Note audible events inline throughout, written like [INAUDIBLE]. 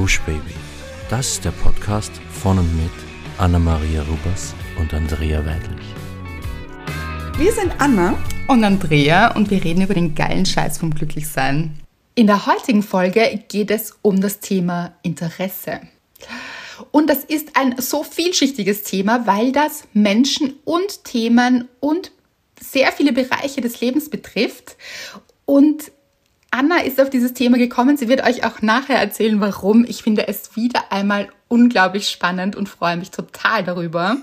Gush Baby. Das ist der Podcast von und mit Anna-Maria Rubers und Andrea Weidlich. Wir sind Anna und Andrea und wir reden über den geilen Scheiß vom Glücklichsein. In der heutigen Folge geht es um das Thema Interesse. Und das ist ein so vielschichtiges Thema, weil das Menschen und Themen und sehr viele Bereiche des Lebens betrifft. Und Anna ist auf dieses Thema gekommen. Sie wird euch auch nachher erzählen, warum. Ich finde es wieder einmal unglaublich spannend und freue mich total darüber.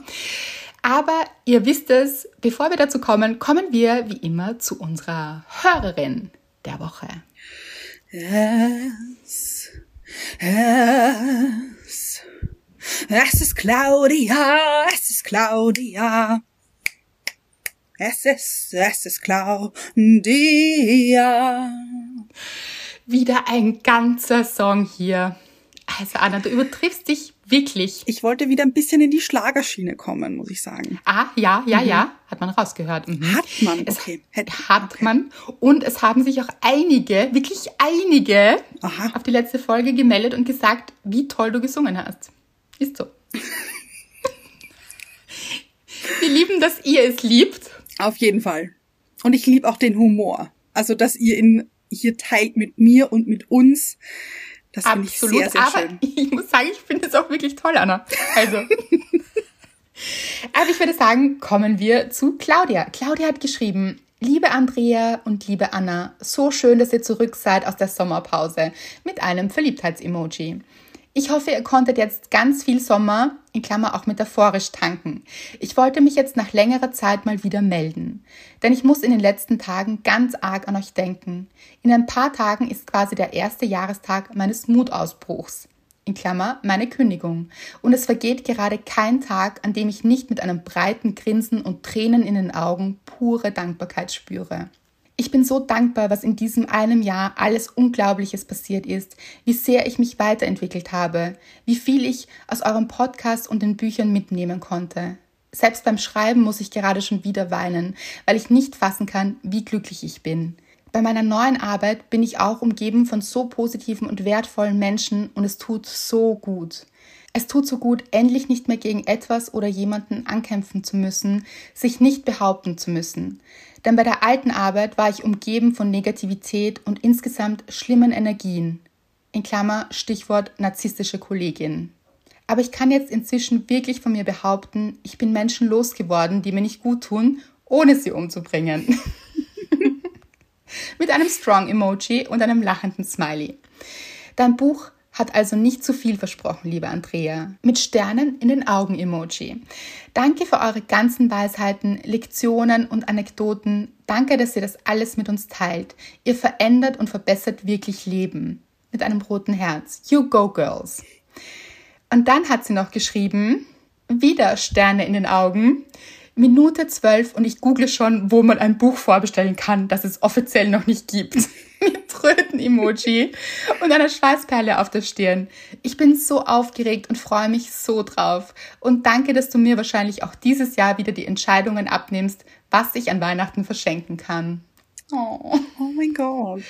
Aber ihr wisst es, bevor wir dazu kommen, kommen wir wie immer zu unserer Hörerin der Woche. Es, es, es ist Claudia, es ist Claudia. Es ist, es ist Claudia. Wieder ein ganzer Song hier. Also Anna, du übertriffst dich wirklich. Ich wollte wieder ein bisschen in die Schlagerschiene kommen, muss ich sagen. Ah, ja, ja, mhm. ja, hat man rausgehört. Mhm. Hat man, okay. Es hat okay. man. Und es haben sich auch einige, wirklich einige, Aha. auf die letzte Folge gemeldet und gesagt, wie toll du gesungen hast. Ist so. [LAUGHS] Wir lieben, dass ihr es liebt. Auf jeden Fall. Und ich liebe auch den Humor. Also, dass ihr ihn hier teilt mit mir und mit uns. Das finde ich sehr, sehr aber schön. [LAUGHS] Ich muss sagen, ich finde es auch wirklich toll, Anna. Also. [LAUGHS] aber ich würde sagen, kommen wir zu Claudia. Claudia hat geschrieben, Liebe Andrea und liebe Anna, so schön, dass ihr zurück seid aus der Sommerpause mit einem Verliebtheits-Emoji. Ich hoffe, ihr konntet jetzt ganz viel Sommer, in Klammer auch metaphorisch, tanken. Ich wollte mich jetzt nach längerer Zeit mal wieder melden. Denn ich muss in den letzten Tagen ganz arg an euch denken. In ein paar Tagen ist quasi der erste Jahrestag meines Mutausbruchs. In Klammer meine Kündigung. Und es vergeht gerade kein Tag, an dem ich nicht mit einem breiten Grinsen und Tränen in den Augen pure Dankbarkeit spüre. Ich bin so dankbar, was in diesem einem Jahr alles Unglaubliches passiert ist, wie sehr ich mich weiterentwickelt habe, wie viel ich aus eurem Podcast und den Büchern mitnehmen konnte. Selbst beim Schreiben muss ich gerade schon wieder weinen, weil ich nicht fassen kann, wie glücklich ich bin. Bei meiner neuen Arbeit bin ich auch umgeben von so positiven und wertvollen Menschen und es tut so gut. Es tut so gut, endlich nicht mehr gegen etwas oder jemanden ankämpfen zu müssen, sich nicht behaupten zu müssen. Denn bei der alten Arbeit war ich umgeben von Negativität und insgesamt schlimmen Energien. In Klammer Stichwort narzisstische Kollegin. Aber ich kann jetzt inzwischen wirklich von mir behaupten, ich bin Menschen losgeworden, die mir nicht gut tun, ohne sie umzubringen. [LAUGHS] Mit einem Strong-Emoji und einem lachenden Smiley. Dein Buch hat also nicht zu viel versprochen, liebe Andrea. Mit Sternen in den Augen Emoji. Danke für eure ganzen Weisheiten, Lektionen und Anekdoten. Danke, dass ihr das alles mit uns teilt. Ihr verändert und verbessert wirklich Leben. Mit einem roten Herz. You go, Girls. Und dann hat sie noch geschrieben, wieder Sterne in den Augen. Minute zwölf und ich google schon, wo man ein Buch vorbestellen kann, das es offiziell noch nicht gibt. [LAUGHS] Mit Tröten-Emoji und einer Schweißperle auf der Stirn. Ich bin so aufgeregt und freue mich so drauf. Und danke, dass du mir wahrscheinlich auch dieses Jahr wieder die Entscheidungen abnimmst, was ich an Weihnachten verschenken kann. Oh, oh mein Gott.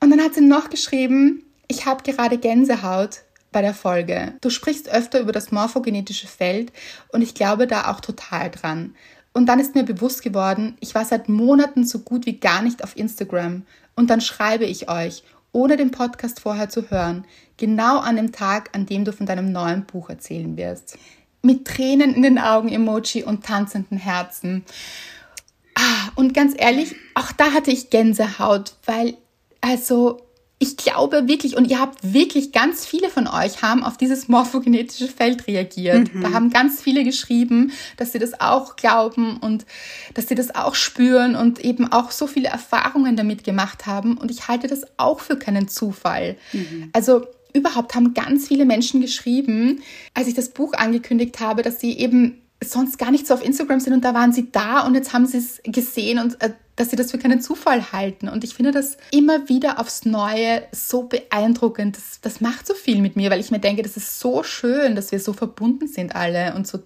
Und dann hat sie noch geschrieben, ich habe gerade Gänsehaut, bei der Folge. Du sprichst öfter über das morphogenetische Feld und ich glaube da auch total dran. Und dann ist mir bewusst geworden, ich war seit Monaten so gut wie gar nicht auf Instagram. Und dann schreibe ich euch, ohne den Podcast vorher zu hören, genau an dem Tag, an dem du von deinem neuen Buch erzählen wirst. Mit Tränen in den Augen Emoji und tanzenden Herzen. Ah, und ganz ehrlich, auch da hatte ich Gänsehaut, weil also ich glaube wirklich, und ihr habt wirklich ganz viele von euch haben auf dieses morphogenetische Feld reagiert. Mhm. Da haben ganz viele geschrieben, dass sie das auch glauben und dass sie das auch spüren und eben auch so viele Erfahrungen damit gemacht haben. Und ich halte das auch für keinen Zufall. Mhm. Also überhaupt haben ganz viele Menschen geschrieben, als ich das Buch angekündigt habe, dass sie eben sonst gar nicht so auf Instagram sind und da waren sie da und jetzt haben sie es gesehen und äh, dass sie das für keinen Zufall halten. Und ich finde das immer wieder aufs Neue so beeindruckend. Das, das macht so viel mit mir, weil ich mir denke, das ist so schön, dass wir so verbunden sind alle und so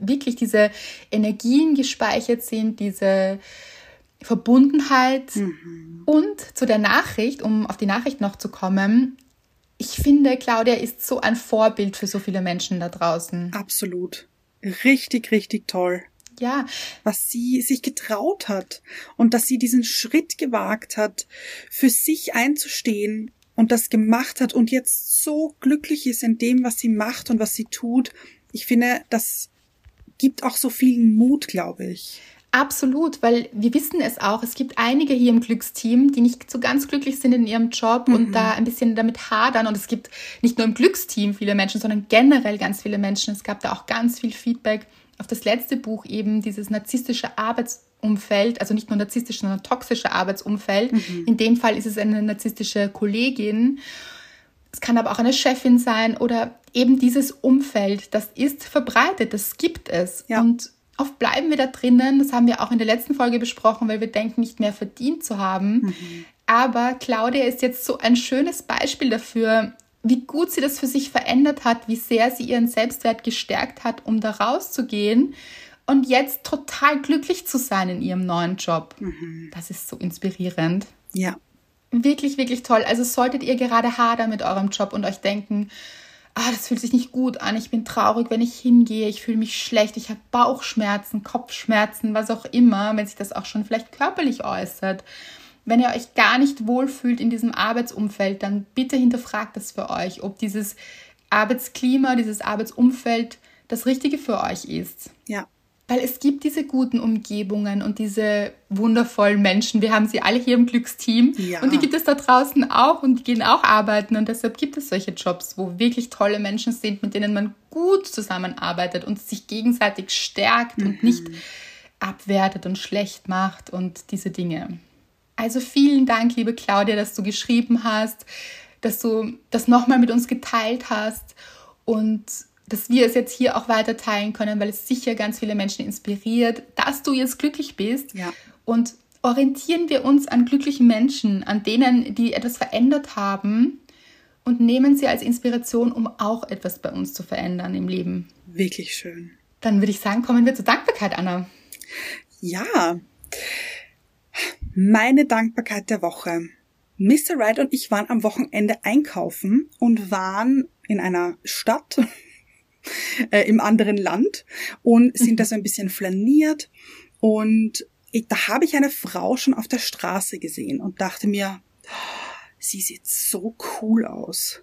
wirklich diese Energien gespeichert sind, diese Verbundenheit. Mhm. Und zu der Nachricht, um auf die Nachricht noch zu kommen, ich finde, Claudia ist so ein Vorbild für so viele Menschen da draußen. Absolut. Richtig, richtig toll. Ja. Was sie sich getraut hat und dass sie diesen Schritt gewagt hat, für sich einzustehen und das gemacht hat und jetzt so glücklich ist in dem, was sie macht und was sie tut. Ich finde, das gibt auch so viel Mut, glaube ich. Absolut, weil wir wissen es auch. Es gibt einige hier im Glücksteam, die nicht so ganz glücklich sind in ihrem Job mhm. und da ein bisschen damit hadern. Und es gibt nicht nur im Glücksteam viele Menschen, sondern generell ganz viele Menschen. Es gab da auch ganz viel Feedback auf das letzte Buch eben, dieses narzisstische Arbeitsumfeld, also nicht nur narzisstische, sondern toxische Arbeitsumfeld. Mhm. In dem Fall ist es eine narzisstische Kollegin. Es kann aber auch eine Chefin sein oder eben dieses Umfeld. Das ist verbreitet, das gibt es. Ja. Und oft bleiben wir da drinnen. Das haben wir auch in der letzten Folge besprochen, weil wir denken, nicht mehr verdient zu haben. Mhm. Aber Claudia ist jetzt so ein schönes Beispiel dafür, wie gut sie das für sich verändert hat, wie sehr sie ihren Selbstwert gestärkt hat, um da rauszugehen und jetzt total glücklich zu sein in ihrem neuen Job. Mhm. Das ist so inspirierend. Ja. Wirklich, wirklich toll. Also solltet ihr gerade hadern mit eurem Job und euch denken, ah, das fühlt sich nicht gut an, ich bin traurig, wenn ich hingehe, ich fühle mich schlecht, ich habe Bauchschmerzen, Kopfschmerzen, was auch immer, wenn sich das auch schon vielleicht körperlich äußert. Wenn ihr euch gar nicht wohlfühlt in diesem Arbeitsumfeld, dann bitte hinterfragt das für euch, ob dieses Arbeitsklima, dieses Arbeitsumfeld das Richtige für euch ist. Ja. Weil es gibt diese guten Umgebungen und diese wundervollen Menschen. Wir haben sie alle hier im Glücksteam. Ja. Und die gibt es da draußen auch und die gehen auch arbeiten. Und deshalb gibt es solche Jobs, wo wirklich tolle Menschen sind, mit denen man gut zusammenarbeitet und sich gegenseitig stärkt mhm. und nicht abwertet und schlecht macht und diese Dinge. Also vielen Dank, liebe Claudia, dass du geschrieben hast, dass du das nochmal mit uns geteilt hast und dass wir es jetzt hier auch weiter teilen können, weil es sicher ganz viele Menschen inspiriert, dass du jetzt glücklich bist. Ja. Und orientieren wir uns an glücklichen Menschen, an denen, die etwas verändert haben und nehmen sie als Inspiration, um auch etwas bei uns zu verändern im Leben. Wirklich schön. Dann würde ich sagen, kommen wir zur Dankbarkeit, Anna. Ja. Meine Dankbarkeit der Woche. Mr. Wright und ich waren am Wochenende einkaufen und waren in einer Stadt, [LAUGHS] äh, im anderen Land und sind da so ein bisschen flaniert und ich, da habe ich eine Frau schon auf der Straße gesehen und dachte mir, sie sieht so cool aus.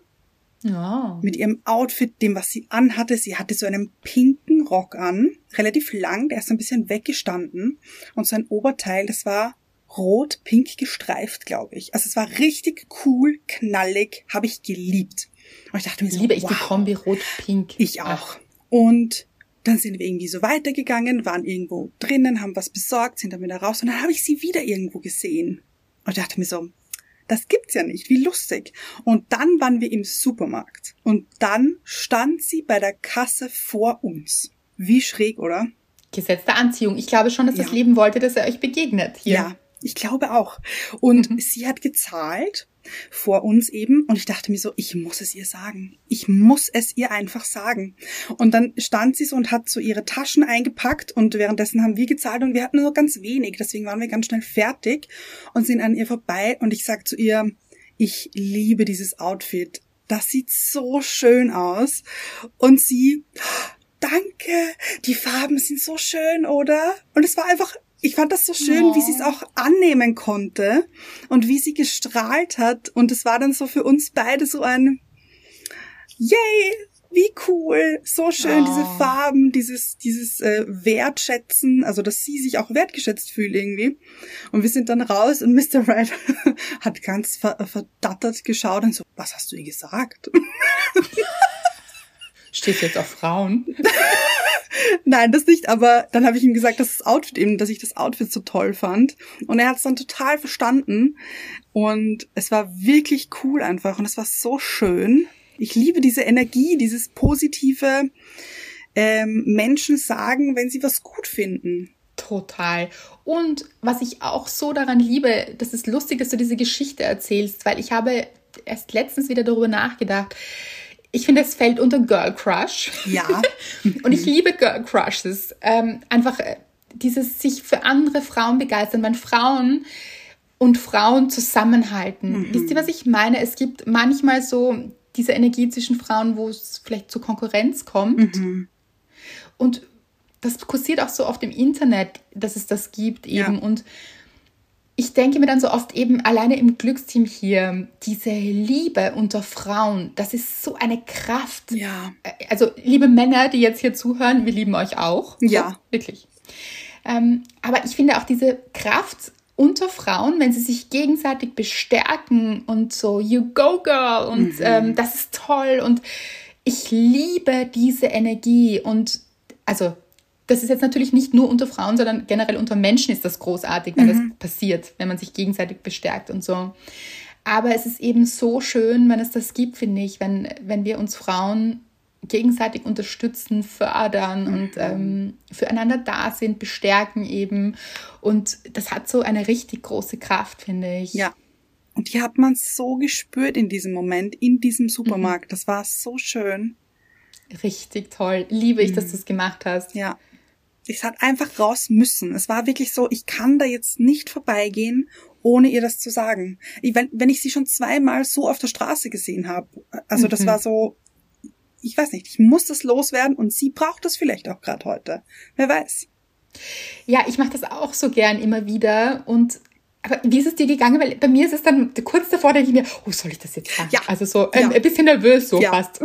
Ja. Mit ihrem Outfit, dem, was sie anhatte. Sie hatte so einen pinken Rock an, relativ lang, der ist so ein bisschen weggestanden. Und so ein Oberteil, das war rot-pink gestreift, glaube ich. Also es war richtig cool, knallig, habe ich geliebt. Und ich dachte mir so, liebe ich wow, die Kombi rot-pink. Ich auch. Ach. Und dann sind wir irgendwie so weitergegangen, waren irgendwo drinnen, haben was besorgt, sind dann wieder raus und dann habe ich sie wieder irgendwo gesehen. Und ich dachte mir so, das gibt's ja nicht, wie lustig. Und dann waren wir im Supermarkt und dann stand sie bei der Kasse vor uns. Wie schräg, oder? Gesetz der Anziehung. Ich glaube schon, dass ja. das Leben wollte, dass er euch begegnet. Hier. Ja, ich glaube auch. Und mhm. sie hat gezahlt vor uns eben und ich dachte mir so, ich muss es ihr sagen. Ich muss es ihr einfach sagen. Und dann stand sie so und hat so ihre Taschen eingepackt und währenddessen haben wir gezahlt und wir hatten nur ganz wenig, deswegen waren wir ganz schnell fertig und sind an ihr vorbei und ich sag zu ihr, ich liebe dieses Outfit. Das sieht so schön aus. Und sie, danke, die Farben sind so schön, oder? Und es war einfach ich fand das so schön, oh. wie sie es auch annehmen konnte und wie sie gestrahlt hat. Und es war dann so für uns beide so ein Yay, wie cool, so schön, oh. diese Farben, dieses, dieses äh, Wertschätzen, also dass sie sich auch wertgeschätzt fühlt irgendwie. Und wir sind dann raus und [LAUGHS] Mr. Wright hat ganz ver verdattert geschaut und so, was hast du ihr gesagt? [LAUGHS] Steht jetzt auf Frauen? Nein, das nicht, aber dann habe ich ihm gesagt, dass das Outfit eben, dass ich das Outfit so toll fand. Und er hat es dann total verstanden. Und es war wirklich cool einfach. Und es war so schön. Ich liebe diese Energie, dieses positive ähm, Menschen sagen, wenn sie was gut finden. Total. Und was ich auch so daran liebe, das ist lustig, dass du diese Geschichte erzählst, weil ich habe erst letztens wieder darüber nachgedacht ich finde, es fällt unter Girl Crush. Ja. [LAUGHS] und ich liebe Girl Crushes. Ähm, einfach äh, dieses sich für andere Frauen begeistern, wenn Frauen und Frauen zusammenhalten. Mhm. Wisst ihr, was ich meine? Es gibt manchmal so diese Energie zwischen Frauen, wo es vielleicht zur Konkurrenz kommt. Mhm. Und das kursiert auch so oft im Internet, dass es das gibt eben. Ja. Und ich denke mir dann so oft eben alleine im Glücksteam hier, diese Liebe unter Frauen, das ist so eine Kraft. Ja. Also, liebe Männer, die jetzt hier zuhören, wir lieben euch auch. Ja. Wirklich. Ähm, aber ich finde auch diese Kraft unter Frauen, wenn sie sich gegenseitig bestärken und so, you go girl und ähm, das ist toll und ich liebe diese Energie und also das ist jetzt natürlich nicht nur unter Frauen, sondern generell unter Menschen ist das großartig, wenn das passiert, wenn man sich gegenseitig bestärkt und so. Aber es ist eben so schön, wenn es das gibt, finde ich, wenn, wenn wir uns Frauen gegenseitig unterstützen, fördern und ähm, füreinander da sind, bestärken eben. Und das hat so eine richtig große Kraft, finde ich. Ja. Und die hat man so gespürt in diesem Moment, in diesem Supermarkt. Das war so schön. Richtig toll. Liebe ich, dass du es gemacht hast. Ja. Es hat einfach raus müssen. Es war wirklich so, ich kann da jetzt nicht vorbeigehen, ohne ihr das zu sagen. Ich, wenn, wenn ich sie schon zweimal so auf der Straße gesehen habe, also das war so, ich weiß nicht, ich muss das loswerden und sie braucht das vielleicht auch gerade heute. Wer weiß. Ja, ich mache das auch so gern immer wieder. Und aber wie ist es dir gegangen? Weil bei mir ist es dann kurz davor, denke ich mir, oh, soll ich das jetzt sagen? Ja. Also so ähm, Ja. ein bisschen nervös so Ja. fast.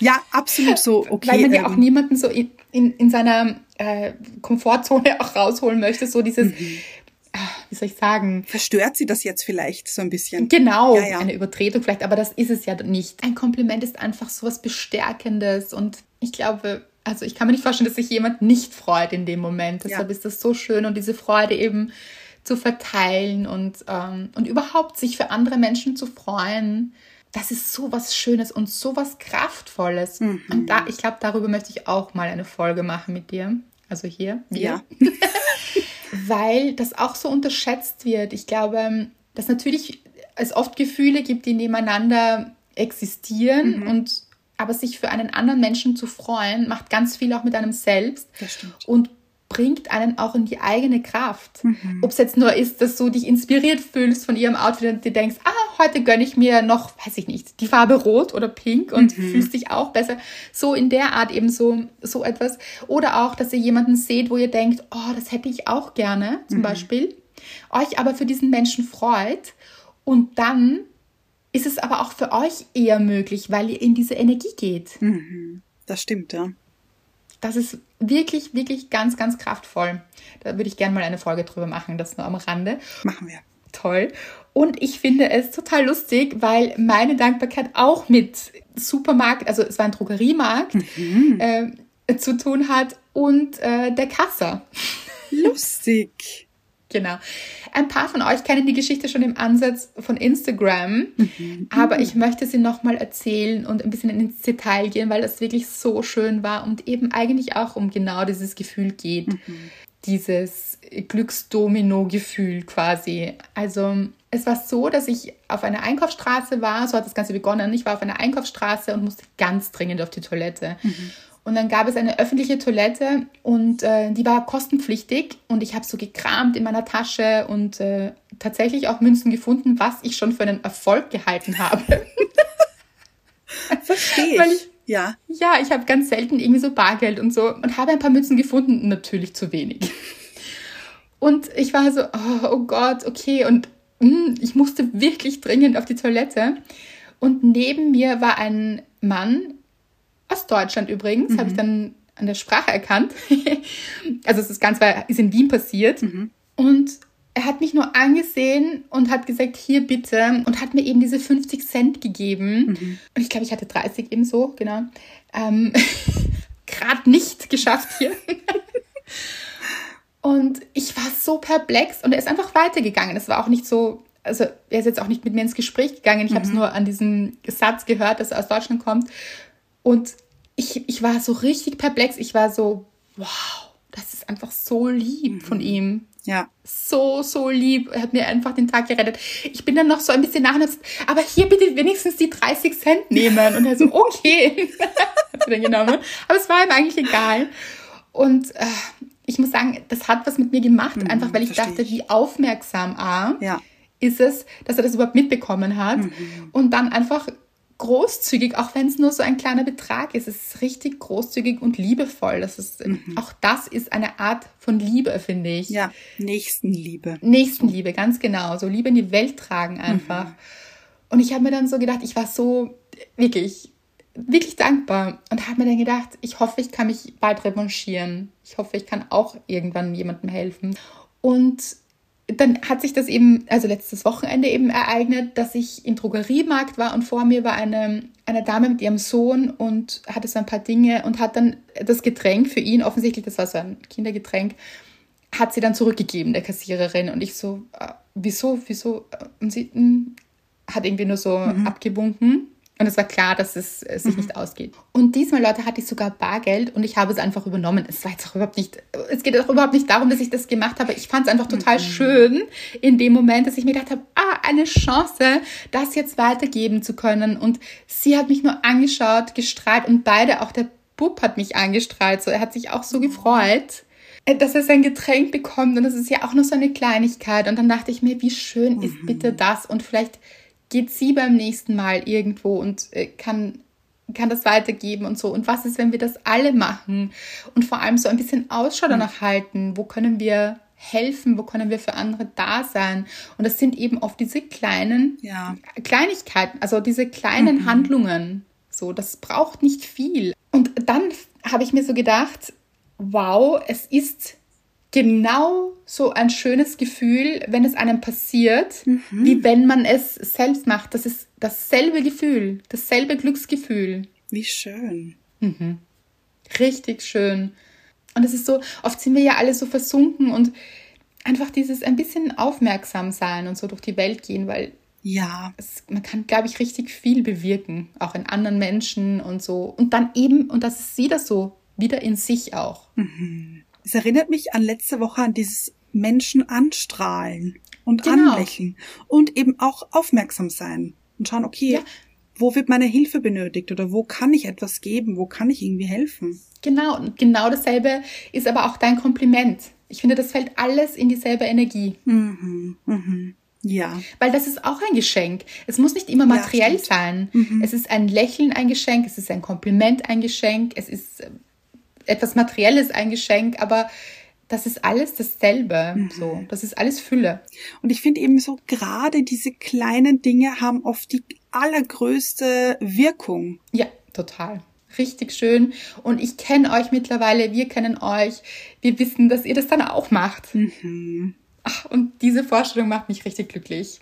Ja, absolut so. Okay. [LAUGHS] Weil man ja auch ähm, niemanden so in, in, in seiner äh, Komfortzone [LAUGHS] auch rausholen möchte. So dieses, Mhm. ah, wie soll ich sagen? verstört sie das jetzt vielleicht so ein bisschen? Genau, Ja, ja. eine Übertretung vielleicht, aber das ist es ja nicht. Ein Kompliment ist einfach so was Bestärkendes und ich glaube, also ich kann mir nicht vorstellen, dass sich jemand nicht freut in dem Moment. Deshalb ist das so schön und diese Freude eben zu verteilen und, ähm, und überhaupt sich für andere Menschen zu freuen. Das ist so was Schönes und so was Kraftvolles. Mhm. Und da, ich glaube, darüber möchte ich auch mal eine Folge machen mit dir. Also hier, Ja. [LAUGHS] weil das auch so unterschätzt wird. Ich glaube, dass natürlich es oft Gefühle gibt, die nebeneinander existieren Mhm. und aber sich für einen anderen Menschen zu freuen, macht ganz viel auch mit einem selbst Das stimmt. und bringt einen auch in die eigene Kraft. Mhm. Ob es jetzt nur ist, dass du dich inspiriert fühlst von ihrem Outfit und dir denkst, ah, heute gönne ich mir noch, weiß ich nicht, die Farbe rot oder pink und Mhm. fühlst dich auch besser. So in der Art eben so, so etwas. Oder auch, dass ihr jemanden seht, wo ihr denkt, oh, das hätte ich auch gerne, zum Mhm. Beispiel. Euch aber für diesen Menschen freut und dann ist es aber auch für euch eher möglich, weil ihr in diese Energie geht. Das stimmt, ja. Das ist wirklich, wirklich ganz, ganz kraftvoll. Da würde ich gerne mal eine Folge drüber machen, das nur am Rande. Machen wir. Toll. Und ich finde es total lustig, weil meine Dankbarkeit auch mit Supermarkt, also es war ein Drogeriemarkt, äh, zu tun hat und äh, der Kasser. Lustig. Genau. Ein paar von euch kennen die Geschichte schon im Ansatz von Instagram, aber ich möchte sie nochmal erzählen und ein bisschen ins Detail gehen, weil das wirklich so schön war und eben eigentlich auch um genau dieses Gefühl geht. Dieses Glücksdomino-Gefühl quasi. Also es war so, dass ich auf einer Einkaufsstraße war, so hat das Ganze begonnen. Ich war auf einer Einkaufsstraße und musste ganz dringend auf die Toilette. Und dann gab es eine öffentliche Toilette und äh, die war kostenpflichtig und ich habe so gekramt in meiner Tasche und äh, tatsächlich auch Münzen gefunden, was ich schon für einen Erfolg gehalten habe. Verstehe [LAUGHS] ich- Ja. ja, ich habe ganz selten irgendwie so Bargeld und so und habe ein paar Münzen gefunden, natürlich zu wenig. Und ich war so, oh, oh Gott, okay, und mm, ich musste wirklich dringend auf die Toilette. Und neben mir war ein Mann, aus Deutschland übrigens, habe ich dann an der Sprache erkannt. [LAUGHS] also es ist ganz, war, ist in Wien passiert. Und er hat mich nur angesehen und hat gesagt, hier bitte. Und hat mir eben diese 50 Cent gegeben. Und ich glaube, ich hatte 30 eben so, genau. Ähm, [LAUGHS] Gerade nicht geschafft hier. [LAUGHS] und ich war so perplex und er ist einfach weitergegangen. Es war auch nicht so, also er ist jetzt auch nicht mit mir ins Gespräch gegangen. Ich habe es nur an diesem Satz gehört, dass er aus Deutschland kommt. Und ich, ich war so richtig perplex. Ich war so, wow, das ist einfach so lieb von ihm. Ja. So, so lieb. Er hat mir einfach den Tag gerettet. Ich bin dann noch so ein bisschen nach, aber hier bitte wenigstens die 30 Cent nehmen. Und er so, [LAUGHS] okay. [LAUGHS] hat er dann genommen. Aber es war ihm eigentlich egal. Und äh, ich muss sagen, das hat was mit mir gemacht, einfach weil ich dachte, ich. wie aufmerksam A Ja. ist es, dass er das überhaupt mitbekommen hat und dann einfach großzügig, auch wenn es nur so ein kleiner Betrag ist. Es ist richtig großzügig und liebevoll. Das ist, mhm. Auch das ist eine Art von Liebe, finde ich. Ja, Nächstenliebe. Nächstenliebe, ganz genau. So Liebe in die Welt tragen einfach. Mhm. Und ich habe mir dann so gedacht, ich war so wirklich, wirklich dankbar und habe mir dann gedacht, ich hoffe, ich kann mich bald revanchieren. Ich hoffe, ich kann auch irgendwann jemandem helfen. Und dann hat sich das eben, also letztes Wochenende eben ereignet, dass ich im Drogeriemarkt war und vor mir war eine, eine Dame mit ihrem Sohn und hatte so ein paar Dinge und hat dann das Getränk für ihn, offensichtlich, das war so ein Kindergetränk, hat sie dann zurückgegeben, der Kassiererin. Und ich so, äh, wieso, wieso? Und sie mh, hm, hat irgendwie nur so mhm. abgewunken. Und es war klar, dass es, es sich mhm. nicht ausgeht. Und diesmal, Leute, hatte ich sogar Bargeld und ich habe es einfach übernommen. Es war jetzt auch überhaupt nicht, es geht auch überhaupt nicht darum, dass ich das gemacht habe. Ich fand es einfach total mhm. schön in dem Moment, dass ich mir gedacht habe, ah, eine Chance, das jetzt weitergeben zu können. Und sie hat mich nur angeschaut, gestrahlt und beide, auch der Bub hat mich angestrahlt. So, er hat sich auch so gefreut äh, dass er sein Getränk bekommt und das ist ja auch nur so eine Kleinigkeit. Und dann dachte ich mir, wie schön ist bitte mhm. das? Und vielleicht geht sie beim nächsten Mal irgendwo und äh, kann kann das weitergeben und so. Und was ist, wenn wir das alle machen? Und vor allem so ein bisschen Ausschau danach halten. Wo können wir helfen? Wo können wir für andere da sein? Und das sind eben oft diese kleinen ja. Kleinigkeiten, also diese kleinen mhm. Handlungen. So, das braucht nicht viel. Und dann habe ich mir so gedacht, wow, es ist genau so ein schönes Gefühl, wenn es einem passiert, mhm. wie wenn man es selbst macht. Das ist dasselbe Gefühl, dasselbe Glücksgefühl. Wie schön. Mhm. Richtig schön. Und es ist so, oft sind wir ja alle so versunken und einfach dieses ein bisschen aufmerksam sein und so durch die Welt gehen, weil ja, es, man kann, glaube ich, richtig viel bewirken, auch in anderen Menschen und so. Und dann eben, und das ist wieder so, wieder in sich auch. Mhm. Es erinnert mich an letzte Woche an dieses Menschen anstrahlen und genau. anlächeln und eben auch aufmerksam sein und schauen, okay, ja. wo wird meine Hilfe benötigt oder wo kann ich etwas geben, wo kann ich irgendwie helfen? Genau, und genau dasselbe ist aber auch dein Kompliment. Ich finde, das fällt alles in dieselbe Energie. Mhm, mhm. Ja. Weil das ist auch ein Geschenk. Es muss nicht immer materiell ja, sein. Mhm. Es ist ein Lächeln ein Geschenk, es ist ein Kompliment ein Geschenk, es ist äh, etwas Materielles ein Geschenk, aber das ist alles dasselbe. Mhm. So, das ist alles Fülle. Und ich finde eben so, gerade diese kleinen Dinge haben oft die allergrößte Wirkung. Ja, total. Richtig schön. Und ich kenne euch mittlerweile, wir kennen euch. Wir wissen, dass ihr das dann auch macht. Mhm. Ach, und diese Vorstellung macht mich richtig glücklich.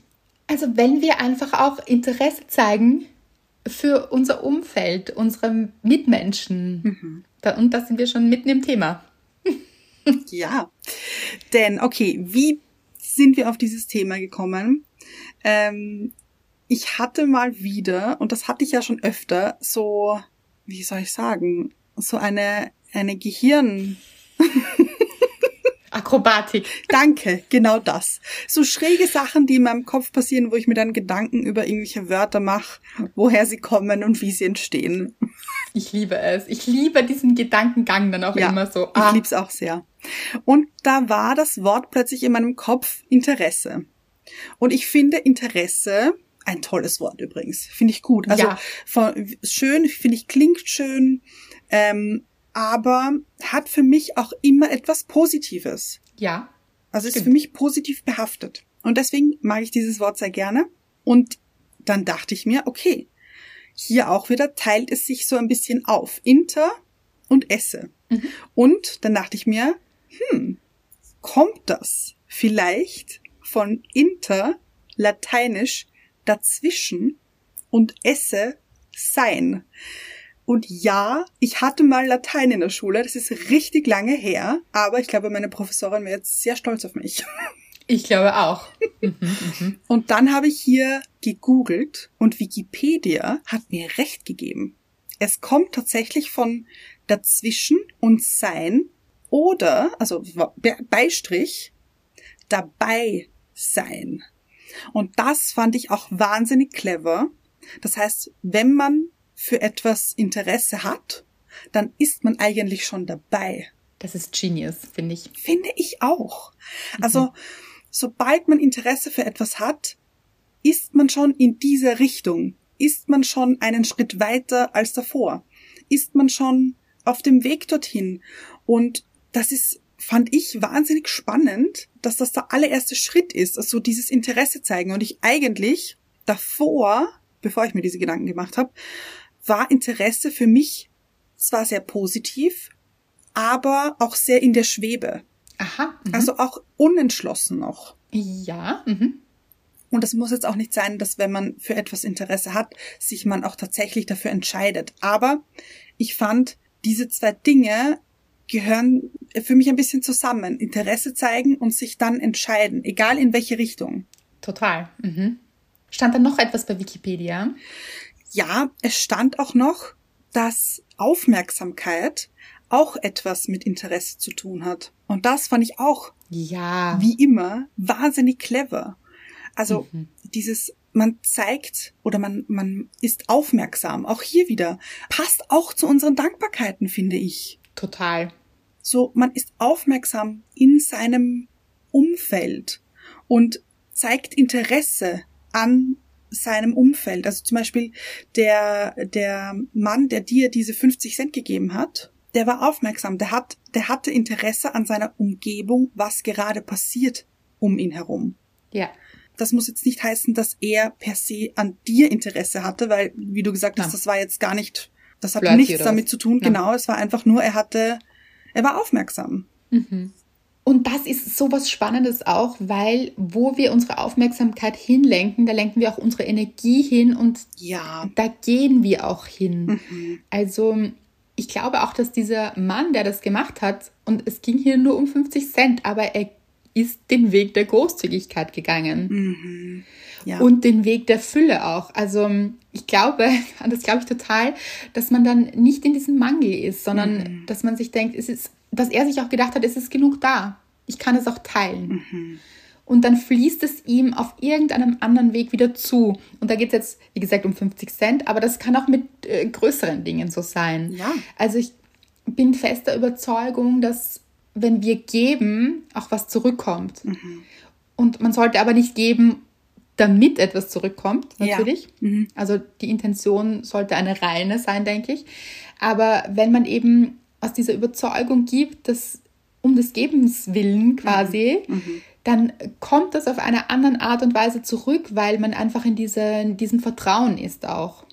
Also wenn wir einfach auch Interesse zeigen für unser Umfeld, unsere Mitmenschen, mhm. Da, und da sind wir schon mitten im Thema. [LAUGHS] ja, denn okay, wie sind wir auf dieses Thema gekommen? Ähm, ich hatte mal wieder, und das hatte ich ja schon öfter, so, wie soll ich sagen, so eine, eine Gehirn... [LAUGHS] Akrobatik. Danke, genau das. So schräge Sachen, die in meinem Kopf passieren, wo ich mir dann Gedanken über irgendwelche Wörter mache, woher sie kommen und wie sie entstehen. Ich liebe es. Ich liebe diesen Gedankengang dann auch ja, immer so. Ah. Ich liebe es auch sehr. Und da war das Wort plötzlich in meinem Kopf Interesse. Und ich finde Interesse ein tolles Wort übrigens. Finde ich gut. Also ja. von, schön, finde ich, klingt schön, ähm, aber hat für mich auch immer etwas Positives. Ja. Also ist für mich positiv behaftet. Und deswegen mag ich dieses Wort sehr gerne. Und dann dachte ich mir, okay, hier auch wieder teilt es sich so ein bisschen auf. Inter und esse. Mhm. Und dann dachte ich mir, hm, kommt das vielleicht von inter, lateinisch dazwischen und esse sein. Und ja, ich hatte mal Latein in der Schule, das ist richtig lange her, aber ich glaube, meine Professorin wäre jetzt sehr stolz auf mich. Ich glaube auch. Mhm, mhm. und dann habe ich hier gegoogelt und Wikipedia hat mir recht gegeben. Es kommt tatsächlich von dazwischen und sein oder, also Beistrich, dabei sein. Und das fand ich auch wahnsinnig clever. Das heißt, wenn man für etwas Interesse hat, dann ist man eigentlich schon dabei. Das ist genius, finde ich. Finde ich auch. Also, mhm sobald man Interesse für etwas hat, ist man schon in dieser Richtung ist man schon einen Schritt weiter als davor? Ist man schon auf dem Weg dorthin? Und das ist, fand ich wahnsinnig spannend, dass das der allererste Schritt ist, also dieses Interesse zeigen. Und ich eigentlich davor, bevor ich mir diese Gedanken gemacht habe, war Interesse für mich zwar sehr positiv, aber auch sehr in der Schwebe. Aha. Mhm. Also auch unentschlossen noch. Ja. Mhm. Und es muss jetzt auch nicht sein, dass wenn man für etwas Interesse hat, sich man auch tatsächlich dafür entscheidet. Aber ich fand, diese zwei Dinge gehören für mich ein bisschen zusammen. Interesse zeigen und sich dann entscheiden, egal in welche Richtung. Total. Mhm. Stand da noch etwas bei Wikipedia? Ja, es stand auch noch, dass Aufmerksamkeit auch etwas mit Interesse zu tun hat. Und das fand ich auch, Ja. wie immer, wahnsinnig clever. Also Mhm. dieses, man zeigt oder man, man ist aufmerksam, auch hier wieder, passt auch zu unseren Dankbarkeiten, finde ich. Total. So, man ist aufmerksam in seinem Umfeld und zeigt Interesse an seinem Umfeld. Also zum Beispiel der, der Mann, der dir diese 50 Cent gegeben hat, der war aufmerksam, der hat, der hatte Interesse an seiner Umgebung, was gerade passiert um ihn herum. Ja. Das muss jetzt nicht heißen, dass er per se an dir Interesse hatte, weil, wie du gesagt hast, Ja. das war jetzt gar nicht, das hat Flirty nichts damit zu tun. Ja. Genau, es war einfach nur, er hatte, er war aufmerksam. Mhm. Und das ist so was Spannendes auch, weil wo wir unsere Aufmerksamkeit hinlenken, da lenken wir auch unsere Energie hin und Ja. da gehen wir auch hin. Mhm. Also ich glaube auch, dass dieser Mann, der das gemacht hat, und es ging hier nur um 50 Cent, aber er ist den Weg der Großzügigkeit gegangen Mhm. Ja. und den Weg der Fülle auch. Also ich glaube, [LAUGHS] das glaube ich total, dass man dann nicht in diesem Mangel ist, sondern Mhm. dass man sich denkt, es ist, dass er sich auch gedacht hat, es ist genug da. Ich kann es auch teilen. Mhm. Und dann fließt es ihm auf irgendeinem anderen Weg wieder zu. Und da geht es jetzt, wie gesagt, um 50 Cent, aber das kann auch mit äh, größeren Dingen so sein. Ja. Also ich bin fester Überzeugung, dass wenn wir geben, auch was zurückkommt. Mhm. Und man sollte aber nicht geben, damit etwas zurückkommt, Ja. natürlich. Mhm. Also die Intention sollte eine reine sein, denke ich. Aber wenn man eben aus dieser Überzeugung gibt, dass um des Gebens willen quasi, Mhm. dann kommt das auf eine andere Art und Weise zurück, weil man einfach in, diese, in diesem Vertrauen ist auch.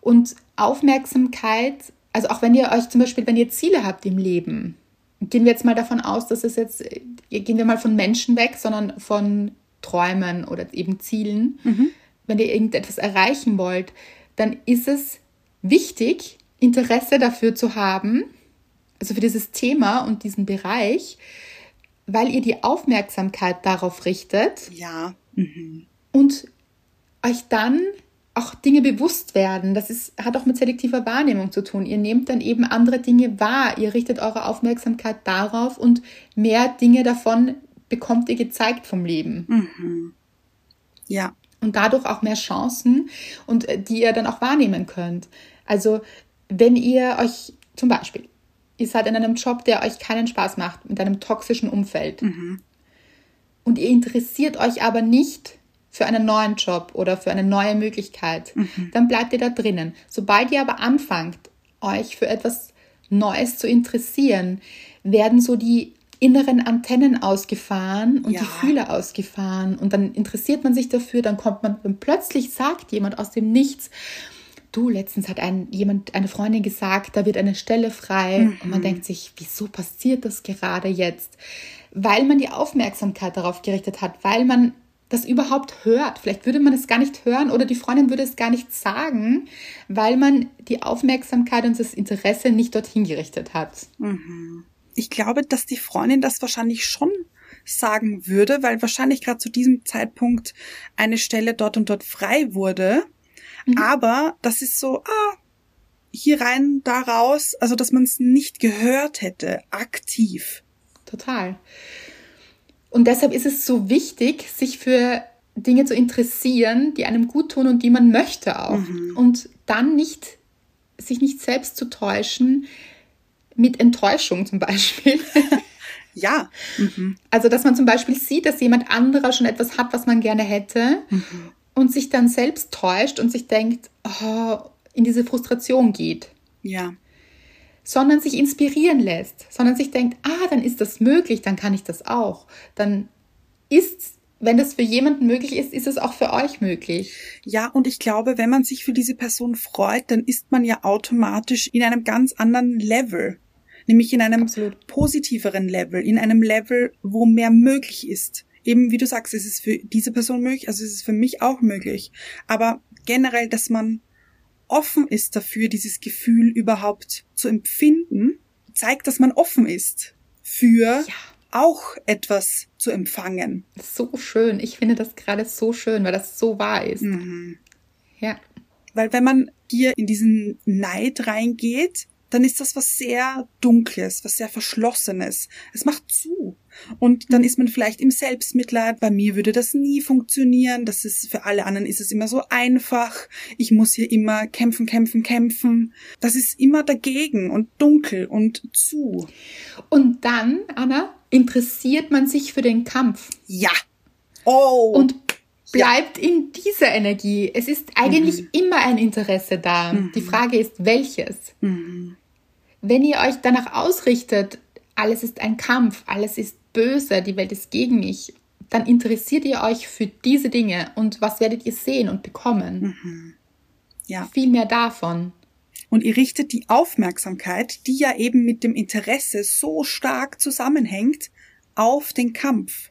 Und Aufmerksamkeit, also auch wenn ihr euch zum Beispiel, wenn ihr Ziele habt im Leben, gehen wir jetzt mal davon aus, dass es jetzt, gehen wir mal von Menschen weg, sondern von Träumen oder eben Zielen. Wenn ihr irgendetwas erreichen wollt, dann ist es wichtig, Interesse dafür zu haben, also für dieses Thema und diesen Bereich, weil ihr die Aufmerksamkeit darauf richtet Ja. Mhm. und euch dann auch Dinge bewusst werden. Das ist, hat auch mit selektiver Wahrnehmung zu tun. Ihr nehmt dann eben andere Dinge wahr. Ihr richtet eure Aufmerksamkeit darauf und mehr Dinge davon bekommt ihr gezeigt vom Leben. Mhm. Ja. Und dadurch auch mehr Chancen und äh, die ihr dann auch wahrnehmen könnt. Also wenn ihr euch zum Beispiel, ihr seid in einem Job, der euch keinen Spaß macht, mit einem toxischen Umfeld Mhm. und ihr interessiert euch aber nicht für einen neuen Job oder für eine neue Möglichkeit, dann bleibt ihr da drinnen. Sobald ihr aber anfangt, euch für etwas Neues zu interessieren, werden so die inneren Antennen ausgefahren und Ja. die Fühler ausgefahren und dann interessiert man sich dafür, dann kommt man, dann plötzlich sagt jemand aus dem Nichts, du, letztens hat ein, jemand, eine Freundin gesagt, da wird eine Stelle frei und man denkt sich, wieso passiert das gerade jetzt? Weil man die Aufmerksamkeit darauf gerichtet hat, weil man das überhaupt hört. Vielleicht würde man es gar nicht hören oder die Freundin würde es gar nicht sagen, weil man die Aufmerksamkeit und das Interesse nicht dorthin gerichtet hat. Ich glaube, dass die Freundin das wahrscheinlich schon sagen würde, weil wahrscheinlich gerade zu diesem Zeitpunkt eine Stelle dort und dort frei wurde. Aber das ist so, ah, hier rein, da raus, also dass man es nicht gehört hätte, aktiv. Total. Und deshalb ist es so wichtig, sich für Dinge zu interessieren, die einem gut tun und die man möchte auch. Und dann nicht, sich nicht selbst zu täuschen mit Enttäuschung zum Beispiel. [LAUGHS] Ja. Mhm. Also, dass man zum Beispiel sieht, dass jemand anderer schon etwas hat, was man gerne hätte. Und sich dann selbst täuscht und sich denkt, oh, in diese Frustration geht. Ja. Sondern sich inspirieren lässt, sondern sich denkt, ah, dann ist das möglich, dann kann ich das auch. Dann ist, wenn das für jemanden möglich ist, ist es auch für euch möglich. Ja, und ich glaube, wenn man sich für diese Person freut, dann ist man ja automatisch in einem ganz anderen Level. Nämlich in einem Absolut. positiveren Level, in einem Level, wo mehr möglich ist. Eben wie du sagst, es ist für diese Person möglich, also es ist für mich auch möglich. Aber generell, dass man offen ist dafür, dieses Gefühl überhaupt zu empfinden, zeigt, dass man offen ist für Ja. auch etwas zu empfangen. So schön. Ich finde das gerade so schön, weil das so wahr ist. Mhm. Ja. Weil wenn man hier in diesen Neid reingeht, dann ist das was sehr Dunkles, was sehr Verschlossenes. Es macht zu. Und dann ist man vielleicht im Selbstmitleid. Bei mir würde das nie funktionieren. Das ist, für alle anderen ist es immer so einfach. Ich muss hier immer kämpfen, kämpfen, kämpfen. Das ist immer dagegen und dunkel und zu. Und dann, Anna, interessiert man sich für den Kampf Ja. Oh. und bleibt in dieser Energie. Es ist eigentlich immer ein Interesse da. Die Frage ist, welches? Mhm. Wenn ihr euch danach ausrichtet, alles ist ein Kampf, alles ist böse, die Welt ist gegen mich, dann interessiert ihr euch für diese Dinge und was werdet ihr sehen und bekommen? ja. Viel mehr davon. Und ihr richtet die Aufmerksamkeit, die ja eben mit dem Interesse so stark zusammenhängt, auf den Kampf.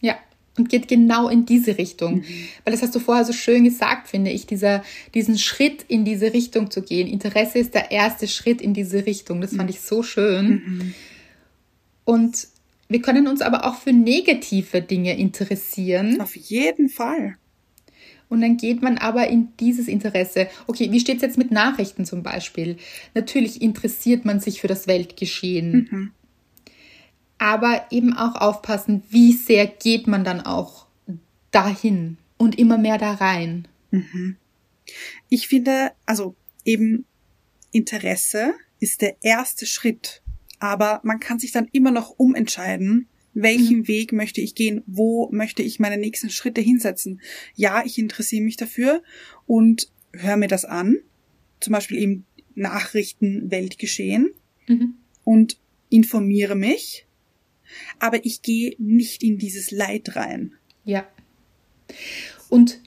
Ja, und geht genau in diese Richtung. Weil das hast du vorher so schön gesagt, finde ich, dieser, diesen Schritt in diese Richtung zu gehen. Interesse ist der erste Schritt in diese Richtung. Das fand ich so schön. Und wir können uns aber auch für negative Dinge interessieren. Auf jeden Fall. Und dann geht man aber in dieses Interesse. Okay, wie steht es jetzt mit Nachrichten zum Beispiel? Natürlich interessiert man sich für das Weltgeschehen. Aber eben auch aufpassen, wie sehr geht man dann auch dahin und immer mehr da rein. Ich finde, also eben Interesse ist der erste Schritt. Aber man kann sich dann immer noch umentscheiden, welchen Weg möchte ich gehen, wo möchte ich meine nächsten Schritte hinsetzen. Ja, ich interessiere mich dafür und höre mir das an, zum Beispiel eben Nachrichten, Weltgeschehen Mhm. und informiere mich, aber ich gehe nicht in dieses Leid rein. Ja. Und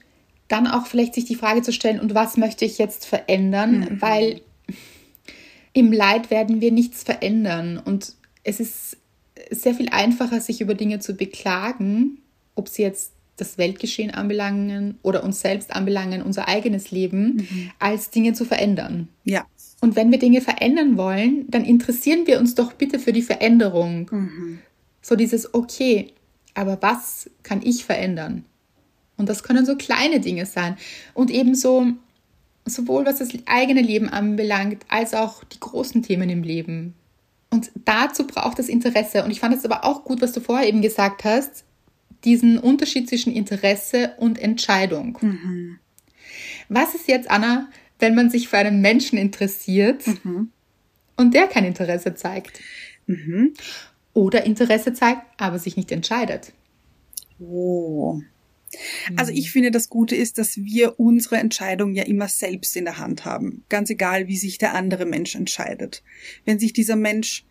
dann auch vielleicht sich die Frage zu stellen, und was möchte ich jetzt verändern? Weil im Leid werden wir nichts verändern. Und es ist sehr viel einfacher, sich über Dinge zu beklagen, ob sie jetzt das Weltgeschehen anbelangen oder uns selbst anbelangen, unser eigenes Leben, als Dinge zu verändern. Ja. Und wenn wir Dinge verändern wollen, dann interessieren wir uns doch bitte für die Veränderung. So dieses, okay, aber was kann ich verändern? Und das können so kleine Dinge sein. Und ebenso, sowohl was das eigene Leben anbelangt, als auch die großen Themen im Leben. Und dazu braucht es Interesse. Und ich fand es aber auch gut, was du vorher eben gesagt hast, diesen Unterschied zwischen Interesse und Entscheidung. Was ist jetzt, Anna, wenn man sich für einen Menschen interessiert und der kein Interesse zeigt? Oder Interesse zeigt, aber sich nicht entscheidet? Oh. Also ich finde, das Gute ist, dass wir unsere Entscheidung ja immer selbst in der Hand haben. Ganz egal, wie sich der andere Mensch entscheidet. Wenn sich dieser Mensch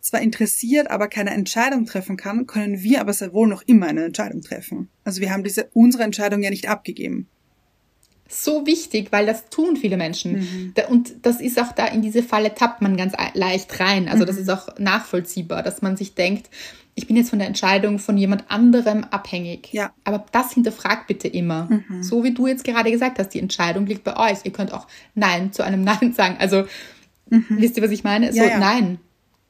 zwar interessiert, aber keine Entscheidung treffen kann, können wir aber sehr wohl noch immer eine Entscheidung treffen. Also wir haben diese, unsere Entscheidung ja nicht abgegeben. so wichtig, weil das tun viele Menschen. Da- Und das ist auch da in diese Falle tappt man ganz ei- leicht rein. Also das ist auch nachvollziehbar, dass man sich denkt, ich bin jetzt von der Entscheidung von jemand anderem abhängig. Ja. Aber das hinterfragt bitte immer. So wie du jetzt gerade gesagt hast, die Entscheidung liegt bei euch. Ihr könnt auch Nein zu einem Nein [LAUGHS] sagen. Also wisst ihr, was ich meine? So Ja, ja. Nein,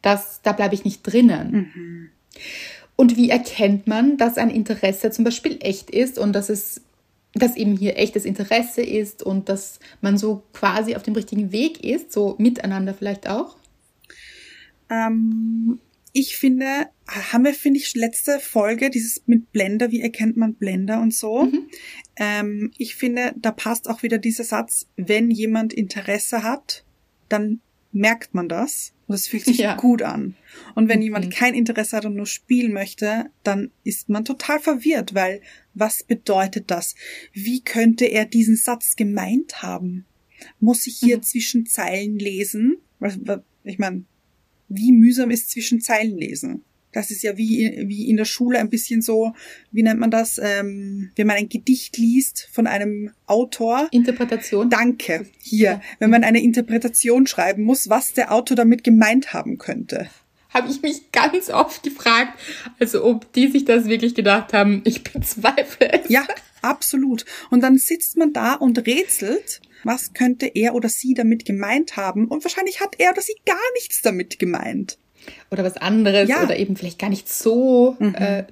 das, da bleibe ich nicht drinnen. Und wie erkennt man, dass ein Interesse zum Beispiel echt ist und dass es dass eben hier echtes Interesse ist und dass man so quasi auf dem richtigen Weg ist, so miteinander vielleicht auch? Ähm, ich finde, haben wir, finde ich, letzte Folge, dieses mit Blender, wie erkennt man Blender und so. Ähm, ich finde, da passt auch wieder dieser Satz, wenn jemand Interesse hat, dann merkt man das und es fühlt sich [LAUGHS] Ja. gut an. Und wenn Mhm. jemand kein Interesse hat und nur spielen möchte, dann ist man total verwirrt, weil was bedeutet das? Wie könnte er diesen Satz gemeint haben? Muss ich hier Mhm. zwischen Zeilen lesen? Ich meine, wie mühsam ist zwischen Zeilen lesen? Das ist ja wie, wie in der Schule ein bisschen so, wie nennt man das, ähm, wenn man ein Gedicht liest von einem Autor. Interpretation. Danke. Hier, Ja. wenn man eine Interpretation schreiben muss, was der Autor damit gemeint haben könnte. Habe ich mich ganz oft gefragt, also ob die sich das wirklich gedacht haben. Ich bezweifle es. Ja, absolut. Und dann sitzt man da und rätselt, was könnte er oder sie damit gemeint haben. Und wahrscheinlich hat er oder sie gar nichts damit gemeint. Oder was anderes Ja. oder eben vielleicht gar nicht so. Mhm. Äh,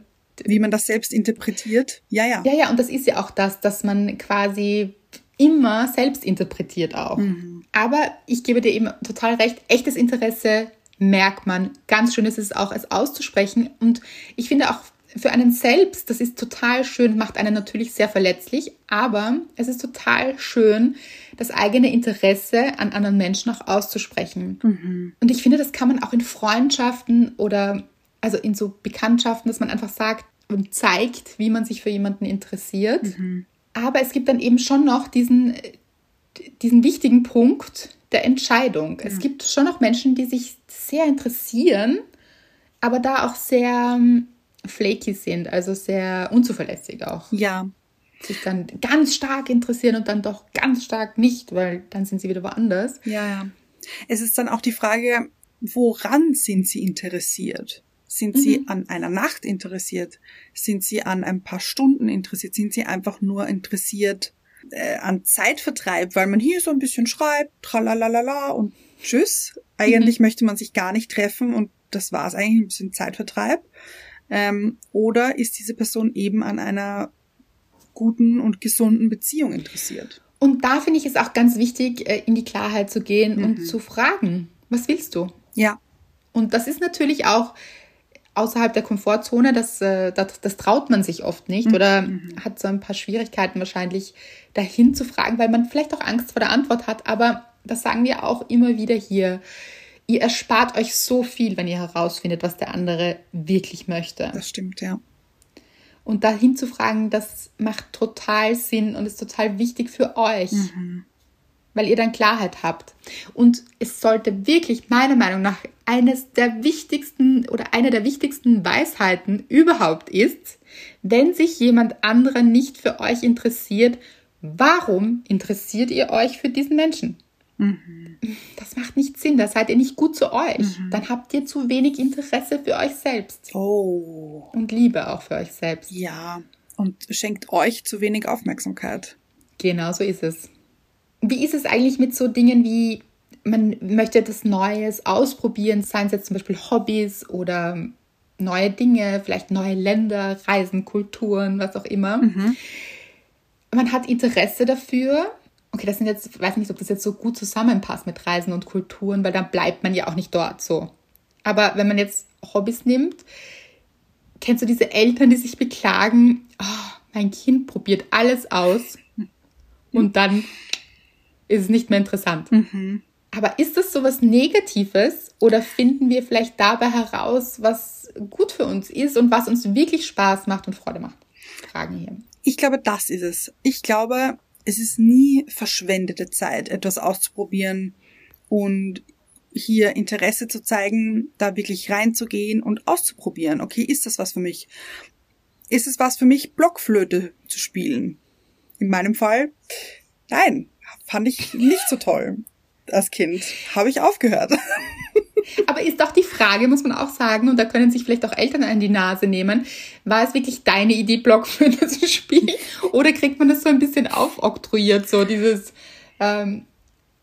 Wie man das selbst interpretiert. Ja, ja. ja, ja, und das ist ja auch das, dass man quasi immer selbst interpretiert auch. Mhm. Aber ich gebe dir eben total recht, echtes Interesse merkt man. Ganz schön ist es auch, es auszusprechen. Und ich finde auch für einen selbst, das ist total schön, macht einen natürlich sehr verletzlich, aber es ist total schön, das eigene Interesse an anderen Menschen auch auszusprechen. Und ich finde, das kann man auch in Freundschaften oder also in so Bekanntschaften, dass man einfach sagt und zeigt, wie man sich für jemanden interessiert. Aber es gibt dann eben schon noch diesen, diesen wichtigen Punkt der Entscheidung. Es gibt schon noch Menschen, die sich sehr interessieren, aber da auch sehr flaky sind, also sehr unzuverlässig auch. Ja, Sich dann ganz stark interessieren und dann doch ganz stark nicht, weil dann sind sie wieder woanders. ja, ja. Es ist dann auch die Frage, woran sind sie interessiert? Sind sie an einer Nacht interessiert? Sind sie an ein paar Stunden interessiert? Sind sie einfach nur interessiert äh, an Zeitvertreib, weil man hier so ein bisschen schreibt, tralalala und tschüss. Eigentlich möchte man sich gar nicht treffen und das war es eigentlich ein bisschen Zeitvertreib. Ähm, oder ist diese Person eben an einer guten und gesunden Beziehung interessiert? Und da finde ich es auch ganz wichtig, äh, in die Klarheit zu gehen und zu fragen, was willst du? Ja, Und das ist natürlich auch außerhalb der Komfortzone, das, äh, das, das traut man sich oft nicht oder hat so ein paar Schwierigkeiten wahrscheinlich dahin zu fragen, weil man vielleicht auch Angst vor der Antwort hat. Aber das sagen wir auch immer wieder hier. Ihr erspart euch so viel, wenn ihr herausfindet, was der andere wirklich möchte. das stimmt, ja. Und dahin zu fragen, das macht total Sinn und ist total wichtig für euch, weil ihr dann Klarheit habt. Und es sollte wirklich meiner Meinung nach eines der wichtigsten oder eine der wichtigsten Weisheiten überhaupt ist, wenn sich jemand anderer nicht für euch interessiert, warum interessiert ihr euch für diesen Menschen? Das macht nicht Sinn, da seid ihr nicht gut zu euch. Dann habt ihr zu wenig Interesse für euch selbst Oh, und Liebe auch für euch selbst. ja. Und schenkt euch zu wenig Aufmerksamkeit. Genau so ist es. Wie ist es eigentlich mit so Dingen wie, man möchte etwas Neues ausprobieren, seien es jetzt zum Beispiel Hobbys oder neue Dinge, vielleicht neue Länder, Reisen, Kulturen, was auch immer. Man hat Interesse dafür. Okay, das sind jetzt, weiß nicht, ob das jetzt so gut zusammenpasst mit Reisen und Kulturen, weil dann bleibt man ja auch nicht dort so. Aber wenn man jetzt Hobbys nimmt, kennst du diese Eltern, die sich beklagen, oh, mein Kind probiert alles aus und dann ist es nicht mehr interessant. Aber ist das so was Negatives oder finden wir vielleicht dabei heraus, was gut für uns ist und was uns wirklich Spaß macht und Freude macht? Fragen hier. Ich glaube, das ist es. Ich glaube, es ist nie verschwendete Zeit, etwas auszuprobieren und hier Interesse zu zeigen, da wirklich reinzugehen und auszuprobieren. Okay, ist das was für mich? Ist es was für mich, Blockflöte zu spielen? In meinem Fall, nein, fand ich nicht so toll. Als Kind habe ich aufgehört. [LAUGHS] Aber ist doch die Frage, muss man auch sagen, und da können sich vielleicht auch Eltern an die Nase nehmen, war es wirklich deine Idee, Blockflöte zu spielen? Oder kriegt man das so ein bisschen aufoktroyiert, so dieses, ähm,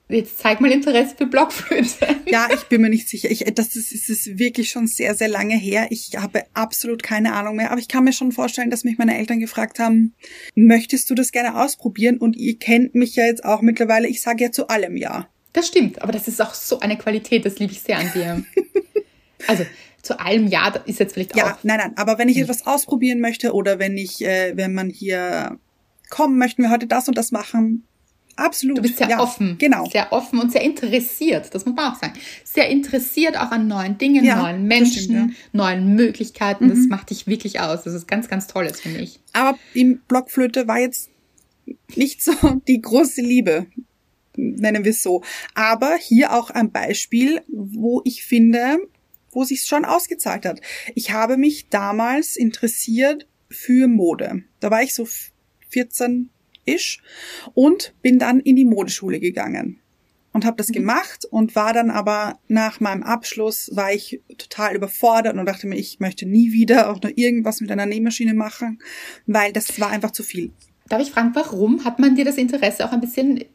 jetzt zeig mal Interesse für Blockflöte. Ja, ich bin mir nicht sicher. Ich, das ist, es ist wirklich schon sehr, sehr lange her. Ich habe absolut keine Ahnung mehr. Aber ich kann mir schon vorstellen, dass mich meine Eltern gefragt haben, möchtest du das gerne ausprobieren? Und ihr kennt mich ja jetzt auch mittlerweile. Ich sage ja zu allem ja. Das stimmt, aber das ist auch so eine Qualität, das liebe ich sehr an dir. [LAUGHS] Also zu allem Ja das ist jetzt vielleicht Ja, auch. nein, nein. Aber wenn ich etwas ausprobieren möchte oder wenn ich, äh, wenn man hier kommen, möchten wir heute das und das machen, Absolut. Du bist sehr ja, offen. Genau. Sehr offen und sehr interessiert. Das muss man auch sagen. Sehr interessiert auch an neuen Dingen, Ja, neuen Menschen, stimmt, ja. neuen Möglichkeiten. Das macht dich wirklich aus. Das ist ganz, ganz Tolles, finde ich. Aber im Blockflöte war jetzt nicht so die große Liebe, nennen wir es so. Aber hier auch ein Beispiel, wo ich finde, wo sich schon ausgezahlt hat. Ich habe mich damals interessiert für Mode. Da war ich so 14 ish und bin dann in die Modeschule gegangen und habe das gemacht und war dann aber nach meinem Abschluss war ich total überfordert und dachte mir, ich möchte nie wieder auch nur irgendwas mit einer Nähmaschine machen, weil das war einfach zu viel. Darf ich fragen, warum hat man dir das Interesse auch ein bisschen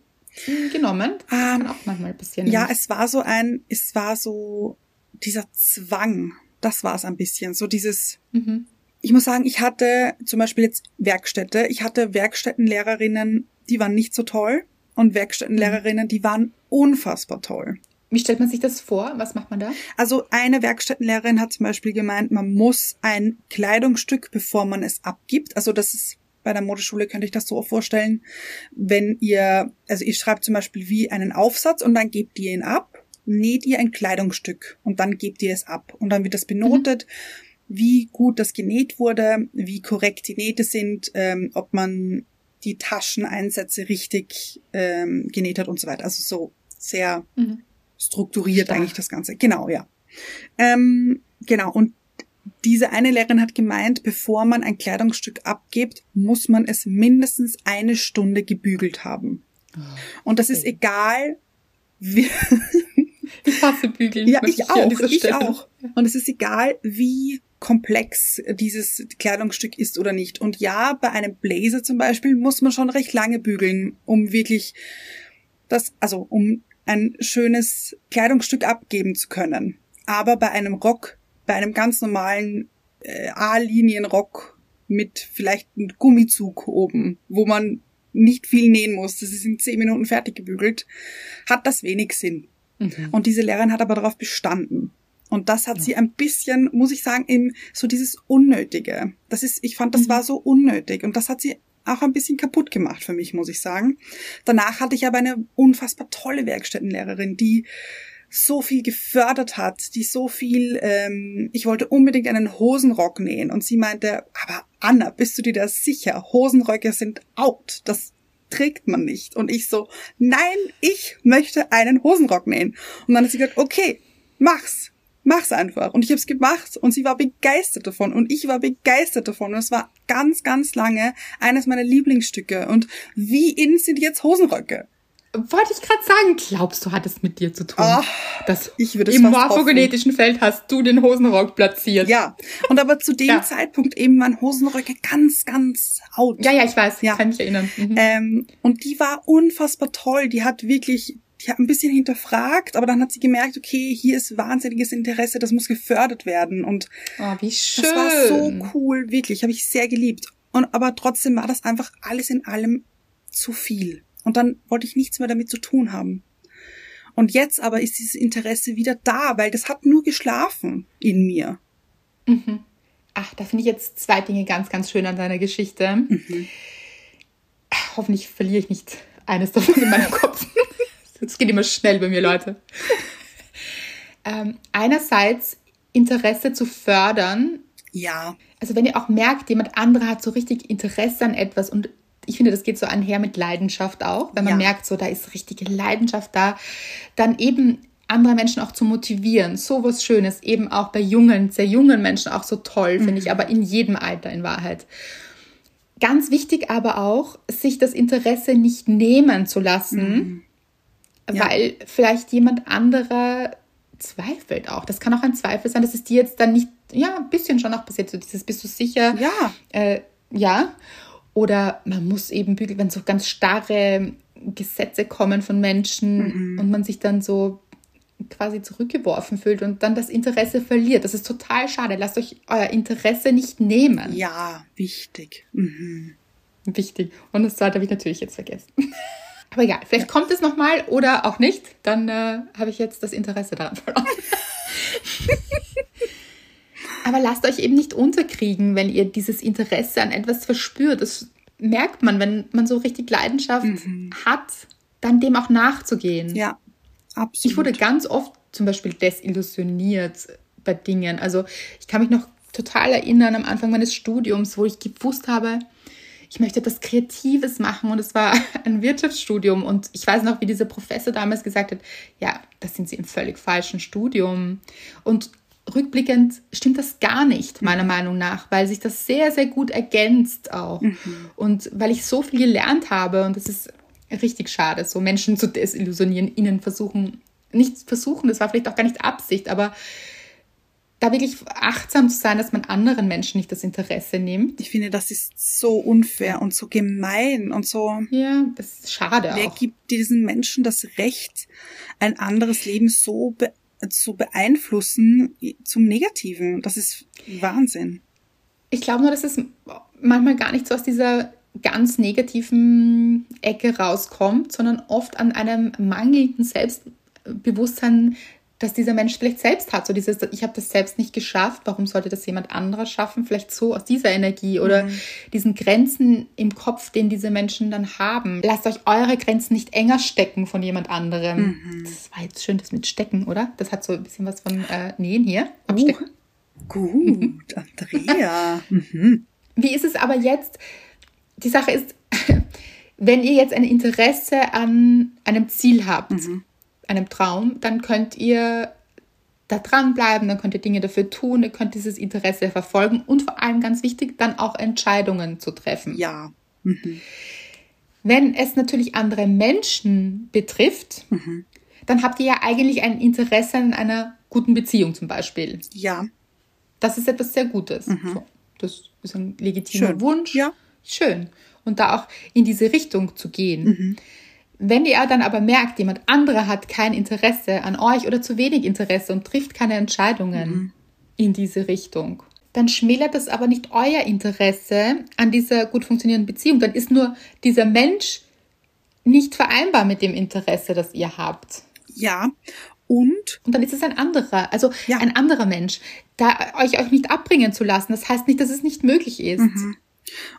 genommen? Das kann auch manchmal passieren. Ja, es war so ein, es war so dieser Zwang. Das war es ein bisschen. So dieses, Mhm. ich muss sagen, ich hatte zum Beispiel jetzt Werkstätte. Ich hatte Werkstättenlehrerinnen, die waren nicht so toll. Und Werkstättenlehrerinnen, die waren unfassbar toll. Wie stellt man sich das vor? Was macht man da? Also eine Werkstättenlehrerin hat zum Beispiel gemeint, man muss ein Kleidungsstück, bevor man es abgibt. Also das ist bei der Modeschule könnte ich das so vorstellen, wenn ihr, also ihr schreibt zum Beispiel wie einen Aufsatz und dann gebt ihr ihn ab, näht ihr ein Kleidungsstück und dann gebt ihr es ab und dann wird das benotet, wie gut das genäht wurde, wie korrekt die Nähte sind, ähm, ob man die Tascheneinsätze richtig ähm, genäht hat und so weiter. Also so sehr Mhm. strukturiert Stark. eigentlich das Ganze. Genau, ja. Ähm, genau, und diese eine Lehrerin hat gemeint, bevor man ein Kleidungsstück abgibt, muss man es mindestens eine Stunde gebügelt haben. Und das ist egal, wie, [LAUGHS] Ich hasse Bügeln. ja, ich auch, ich auch. Und es ist egal, wie komplex dieses Kleidungsstück ist oder nicht. Und ja, bei einem Blazer zum Beispiel muss man schon recht lange bügeln, um wirklich das, also um ein schönes Kleidungsstück abgeben zu können. Aber bei einem Rock, bei einem ganz normalen äh, A-Linien-Rock mit vielleicht einem Gummizug oben, wo man nicht viel nähen muss, das ist in zehn Minuten fertig gebügelt, hat das wenig Sinn. Mhm. Und diese Lehrerin hat aber darauf bestanden. Und das hat sie ein bisschen, muss ich sagen, eben so dieses Unnötige. Das ist, ich fand, das Mhm. war so unnötig. Und das hat sie auch ein bisschen kaputt gemacht für mich, muss ich sagen. Danach hatte ich aber eine unfassbar tolle Werkstättenlehrerin, die so viel gefördert hat, die so viel, ähm, ich wollte unbedingt einen Hosenrock nähen. Und sie meinte, aber Anna, bist du dir da sicher? Hosenröcke sind out. Das trägt man nicht. Und ich so, nein, ich möchte einen Hosenrock nähen. Und dann hat sie gesagt, okay, mach's. Mach's einfach. Und ich habe es gemacht und sie war begeistert davon und ich war begeistert davon. Und es war ganz, ganz lange eines meiner Lieblingsstücke. Und wie in sind jetzt Hosenröcke? Wollte ich gerade sagen, glaubst du, hat es mit dir zu tun? Ah, das ich würde Im morphogenetischen Feld hast du den Hosenrock platziert. Ja, und aber zu dem Ja. Zeitpunkt eben waren Hosenröcke ganz, ganz out. ja, ja, ich weiß. Ja. Ich kann mich erinnern. Mhm. Ähm, und die war unfassbar toll. Die hat wirklich, die hat ein bisschen hinterfragt, aber dann hat sie gemerkt, okay, hier ist wahnsinniges Interesse, das muss gefördert werden. Und oh, wie schön. das war so cool, wirklich, habe ich sehr geliebt. Und aber trotzdem war das einfach alles in allem zu viel. Und dann wollte ich nichts mehr damit zu tun haben. Und jetzt aber ist dieses Interesse wieder da, weil das hat nur geschlafen in mir. Mhm. Ach, da finde ich jetzt zwei Dinge ganz, ganz schön an deiner Geschichte. Mhm. Hoffentlich verliere ich nicht eines davon in meinem Kopf. [LAUGHS] Es geht immer schnell bei mir, Leute. Ähm, einerseits Interesse zu fördern. Ja, Also wenn ihr auch merkt, jemand anderer hat so richtig Interesse an etwas und ich finde, das geht so einher mit Leidenschaft auch. Wenn man Ja. merkt, so da ist richtige Leidenschaft da, dann eben andere Menschen auch zu motivieren. So was Schönes, eben auch bei jungen, sehr jungen Menschen auch so toll, finde ich, aber in jedem Alter in Wahrheit. Ganz wichtig aber auch, sich das Interesse nicht nehmen zu lassen, Ja. weil vielleicht jemand anderer zweifelt auch. Das kann auch ein Zweifel sein, dass es dir jetzt dann nicht, ja, ein bisschen schon auch passiert, so dieses, bist du sicher? ja, Äh, ja. Oder man muss eben bügeln, wenn so ganz starre Gesetze kommen von Menschen und man sich dann so quasi zurückgeworfen fühlt und dann das Interesse verliert. Das ist total schade. Lasst euch euer Interesse nicht nehmen. ja, wichtig. Mhm. Wichtig. Und das zweite habe ich natürlich jetzt vergessen. [LAUGHS] Aber egal, vielleicht kommt es nochmal oder auch nicht. Dann äh, habe ich jetzt das Interesse daran verloren. [LAUGHS] Aber lasst euch eben nicht unterkriegen, wenn ihr dieses Interesse an etwas verspürt. Das merkt man, wenn man so richtig Leidenschaft mhm. hat, dann dem auch nachzugehen. Ja, absolut. Ich wurde ganz oft zum Beispiel desillusioniert bei Dingen. Also ich kann mich noch total erinnern am Anfang meines Studiums, wo ich gewusst habe, ich möchte etwas Kreatives machen und es war [LAUGHS] ein Wirtschaftsstudium und ich weiß noch, wie dieser Professor damals gesagt hat, ja, da sind Sie im völlig falschen Studium und rückblickend stimmt das gar nicht, meiner mhm. Meinung nach, weil sich das sehr, sehr gut ergänzt auch. Mhm. Und weil ich so viel gelernt habe und das ist richtig schade, so Menschen zu desillusionieren, ihnen versuchen, nicht versuchen, das war vielleicht auch gar nicht Absicht, aber da wirklich achtsam zu sein, dass man anderen Menschen nicht das Interesse nimmt. Ich finde, das ist so unfair und so gemein und so. Ja, das ist schade wer auch. Gibt diesen Menschen das Recht, ein anderes Leben so be zu beeinflussen zum Negativen? Das ist Wahnsinn. Ich glaube nur, dass es manchmal gar nicht so aus dieser ganz negativen Ecke rauskommt, sondern oft an einem mangelnden Selbstbewusstsein dass dieser Mensch vielleicht selbst hat. So dieses, ich habe das selbst nicht geschafft, warum sollte das jemand anderer schaffen? Vielleicht so aus dieser Energie oder mhm. diesen Grenzen im Kopf, den diese Menschen dann haben. Lasst euch eure Grenzen nicht enger stecken von jemand anderem. Mhm. Das war jetzt schön, das mit Stecken, oder? Das hat so ein bisschen was von äh, Nähen hier. Abstecken. Uh, gut, Andrea. [LAUGHS] mhm. Wie ist es aber jetzt? Die Sache ist, [LAUGHS] wenn ihr jetzt ein Interesse an einem Ziel habt, mhm einem Traum, dann könnt ihr da dranbleiben, dann könnt ihr Dinge dafür tun, ihr könnt dieses Interesse verfolgen und vor allem ganz wichtig, dann auch Entscheidungen zu treffen. Ja. Mhm. Wenn es natürlich andere Menschen betrifft, mhm. dann habt ihr ja eigentlich ein Interesse an einer guten Beziehung zum Beispiel. Ja. Das ist etwas sehr Gutes. Mhm. Das ist ein legitimer Schön. Wunsch. Ja. Schön. Und da auch in diese Richtung zu gehen. Wenn ihr dann aber merkt, jemand anderer hat kein Interesse an euch oder zu wenig Interesse und trifft keine Entscheidungen mhm. in diese Richtung, dann schmälert das aber nicht euer Interesse an dieser gut funktionierenden Beziehung. Dann ist nur dieser Mensch nicht vereinbar mit dem Interesse, das ihr habt. Ja. Und? Und dann ist es ein anderer, also ja. ein anderer Mensch. Da euch euch nicht abbringen zu lassen, das heißt nicht, dass es nicht möglich ist. Mhm.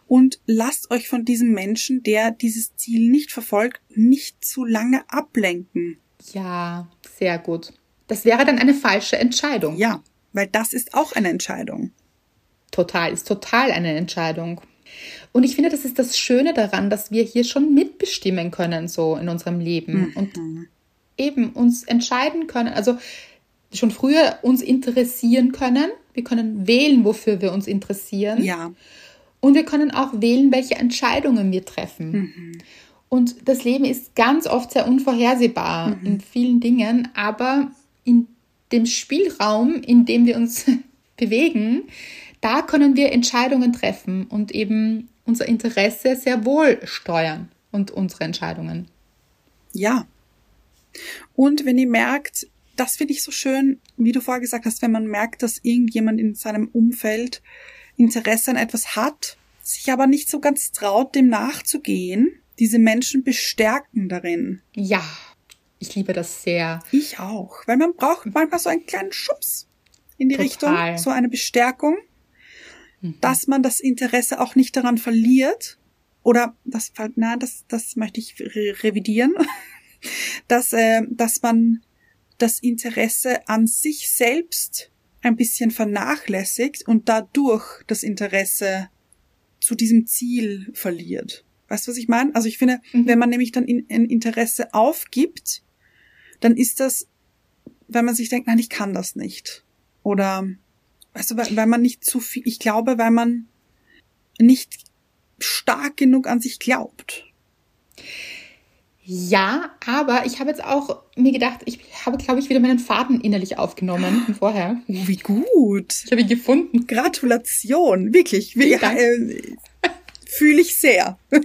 Und lasst euch von diesem Menschen, der dieses Ziel nicht verfolgt, nicht zu lange ablenken. Ja, sehr gut. Das wäre dann eine falsche Entscheidung. Ja, weil das ist auch eine Entscheidung. Total, ist total eine Entscheidung. Und ich finde, das ist das Schöne daran, dass wir hier schon mitbestimmen können, so in unserem Leben. Mhm. Und eben uns entscheiden können, also schon früher uns interessieren können. Wir können wählen, wofür wir uns interessieren. Ja. Und wir können auch wählen, welche Entscheidungen wir treffen. Mhm. Und das Leben ist ganz oft sehr unvorhersehbar mhm. in vielen Dingen, aber in dem Spielraum, in dem wir uns [LAUGHS] bewegen, da können wir Entscheidungen treffen und eben unser Interesse sehr wohl steuern und unsere Entscheidungen. Ja. Und wenn ihr merkt, das finde ich so schön, wie du vorher gesagt hast, wenn man merkt, dass irgendjemand in seinem Umfeld Interesse an etwas hat, sich aber nicht so ganz traut, dem nachzugehen, diese Menschen bestärken darin. Ja, ich liebe das sehr. Ich auch, weil man braucht manchmal so einen kleinen Schubs in die Total. Richtung, so eine Bestärkung, mhm. dass man das Interesse auch nicht daran verliert oder das na das das möchte ich revidieren, [LAUGHS] dass äh, dass man das Interesse an sich selbst ein bisschen vernachlässigt und dadurch das Interesse zu diesem Ziel verliert. Weißt du, was ich meine? Also ich finde, mhm. wenn man nämlich dann in, in Interesse aufgibt, dann ist das, wenn man sich denkt, nein, ich kann das nicht. Oder, weißt du, weil, weil man nicht zu viel, ich glaube, weil man nicht stark genug an sich glaubt. Ja, aber ich habe jetzt auch mir gedacht, ich habe, glaube ich, wieder meinen Faden innerlich aufgenommen von vorher. Oh, wie gut. Ich habe ihn gefunden. Gratulation, wirklich. Ja, äh, Fühle ich sehr. [LAUGHS]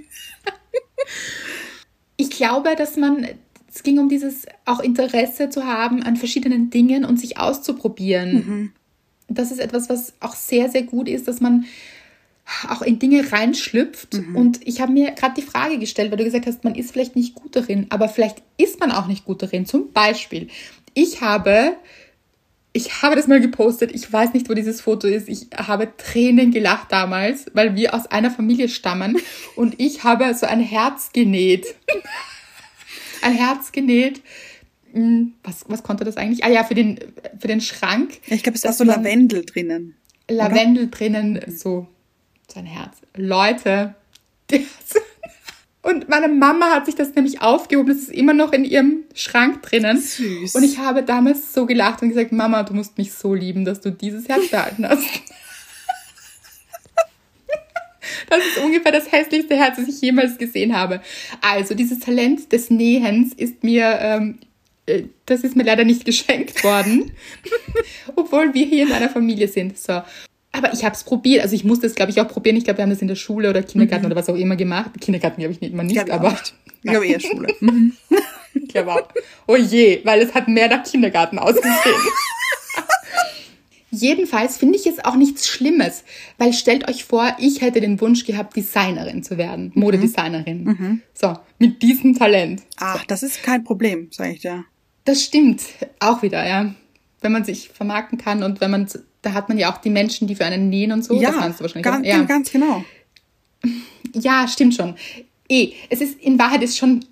ich glaube, dass man, es ging um dieses auch Interesse zu haben an verschiedenen Dingen und sich auszuprobieren. Mhm. Das ist etwas, was auch sehr, sehr gut ist, dass man auch in Dinge reinschlüpft. Mhm. Und ich habe mir gerade die Frage gestellt, weil du gesagt hast, man ist vielleicht nicht gut darin, aber vielleicht ist man auch nicht gut darin. Zum Beispiel, ich habe ich habe das mal gepostet. Ich weiß nicht, wo dieses Foto ist. Ich habe Tränen gelacht damals, weil wir aus einer Familie stammen [LAUGHS] und ich habe so ein Herz genäht. [LAUGHS] ein Herz genäht. Hm, was, was konnte das eigentlich? Ah ja, für den, für den Schrank. Ich glaube, es ist auch so Lavendel drinnen. Lavendel oder? drinnen, so, so ein Herz. Leute, das, [LAUGHS] und meine Mama hat sich das nämlich aufgehoben. Das ist immer noch in ihrem Schrank drinnen. Süß. Und ich habe damals so gelacht und gesagt, Mama, du musst mich so lieben, dass du dieses Herz behalten hast. [LAUGHS] Das ist ungefähr das hässlichste Herz, das ich jemals gesehen habe. Also dieses Talent des Nähens ist mir, ähm, äh, das ist mir leider nicht geschenkt worden, [LAUGHS] obwohl wir hier in einer Familie sind. So. Aber ich habe es probiert. Also ich musste es, glaube ich, auch probieren. Ich glaube, wir haben das in der Schule oder Kindergarten mhm. oder was auch immer gemacht. Kindergarten glaube ich nicht, immer nicht, ich aber. Nicht. Ich glaube eher Schule. [LAUGHS] ich glaube auch. Oh je, weil es hat mehr nach Kindergarten ausgesehen. Jedenfalls finde ich es auch nichts Schlimmes, weil stellt euch vor, ich hätte den Wunsch gehabt, Designerin zu werden, mhm. Modedesignerin. Mhm. So, mit diesem Talent. Ach, das ist kein Problem, sage ich dir. Das stimmt, auch wieder, ja. Wenn man sich vermarkten kann und wenn man da hat man ja auch die Menschen, die für einen nähen und so. Ja, das meinst du wahrscheinlich. Ganz, ja. ganz genau. Ja, stimmt schon. Eh, es ist, in Wahrheit ist schon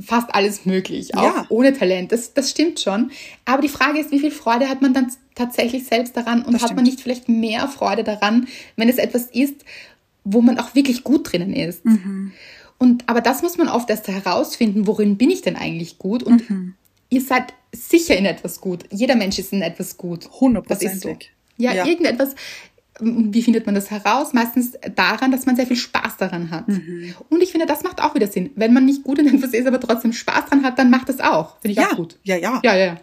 fast alles möglich, auch ja. ohne Talent. Das, das stimmt schon. Aber die Frage ist, wie viel Freude hat man dann tatsächlich selbst daran und das hat stimmt. man nicht vielleicht mehr Freude daran, wenn es etwas ist, wo man auch wirklich gut drinnen ist. Mhm. Und, aber das muss man oft erst herausfinden, worin bin ich denn eigentlich gut? Und mhm. ihr seid sicher in etwas gut. Jeder Mensch ist in etwas gut. Hundertprozentig. Ja, ja, irgendetwas. Wie findet man das heraus? Meistens daran, dass man sehr viel Spaß daran hat. Mhm. Und ich finde, das macht auch wieder Sinn. Wenn man nicht gut in etwas ist, aber trotzdem Spaß dran hat, dann macht das auch. Finde ich ja. auch gut. Ja, ja. Ja, ja.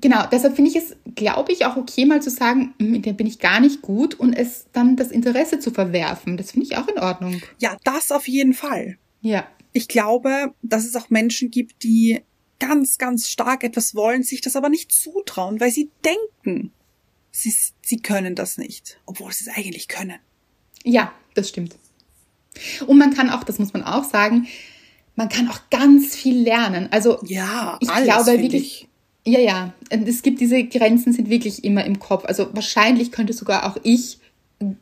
Genau, deshalb finde ich es, glaube ich, auch okay, mal zu sagen, in dem bin ich gar nicht gut und es dann das Interesse zu verwerfen. Das finde ich auch in Ordnung. Ja, das auf jeden Fall. Ja. Ich glaube, dass es auch Menschen gibt, die ganz, ganz stark etwas wollen, sich das aber nicht zutrauen, weil sie denken, sie, sie können das nicht, obwohl sie es eigentlich können. Ja, das stimmt. Und man kann auch, das muss man auch sagen, man kann auch ganz viel lernen. Also ja, ich alles, glaube wirklich. Ich. Ja, ja. Es gibt diese Grenzen sind wirklich immer im Kopf. Also wahrscheinlich könnte sogar auch ich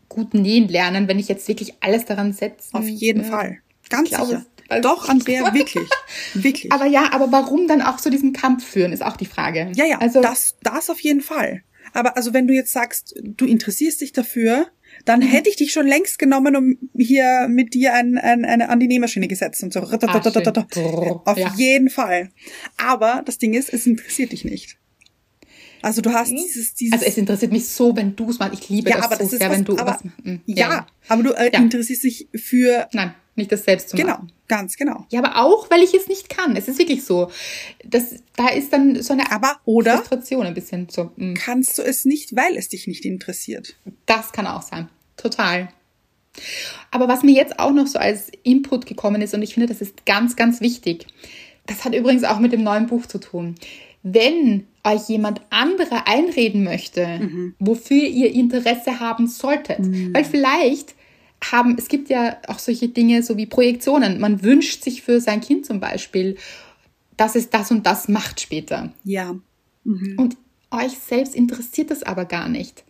gut nähen lernen, wenn ich jetzt wirklich alles daran setze. Auf jeden ja. Fall. Ganz glaube, sicher. Doch, Andrea, wirklich. [LAUGHS] wirklich. Aber ja, aber warum dann auch so diesen Kampf führen, ist auch die Frage. Ja, ja, also, das, das auf jeden Fall. Aber also wenn du jetzt sagst, du interessierst dich dafür, dann mhm. hätte ich dich schon längst genommen, um hier mit dir ein, ein, eine, an die Nähmaschine gesetzt und so. Ah, Auf ja. jeden Fall. Aber das Ding ist, es interessiert dich nicht. Also du hast dieses, dieses. Also es interessiert mich so, wenn du es machst. Ich liebe ja, das aber so das sehr, was, wenn du aber, was. Mh, ja. ja, aber du äh, ja. interessierst dich für. Nein nicht das selbst zu genau, machen. Genau, ganz genau. Ja, aber auch, weil ich es nicht kann. Es ist wirklich so. Das, da ist dann so eine aber, oder Frustration ein bisschen so. Mh. Kannst du es nicht, weil es dich nicht interessiert? Das kann auch sein. Total. Aber was mir jetzt auch noch so als Input gekommen ist, und ich finde, das ist ganz, ganz wichtig, das hat übrigens auch mit dem neuen Buch zu tun. Wenn euch jemand andere einreden möchte, mhm. wofür ihr Interesse haben solltet, mhm. weil vielleicht haben, es gibt ja auch solche Dinge, so wie Projektionen. Man wünscht sich für sein Kind zum Beispiel, dass es das und das macht später. Ja. Mhm. Und euch selbst interessiert das aber gar nicht.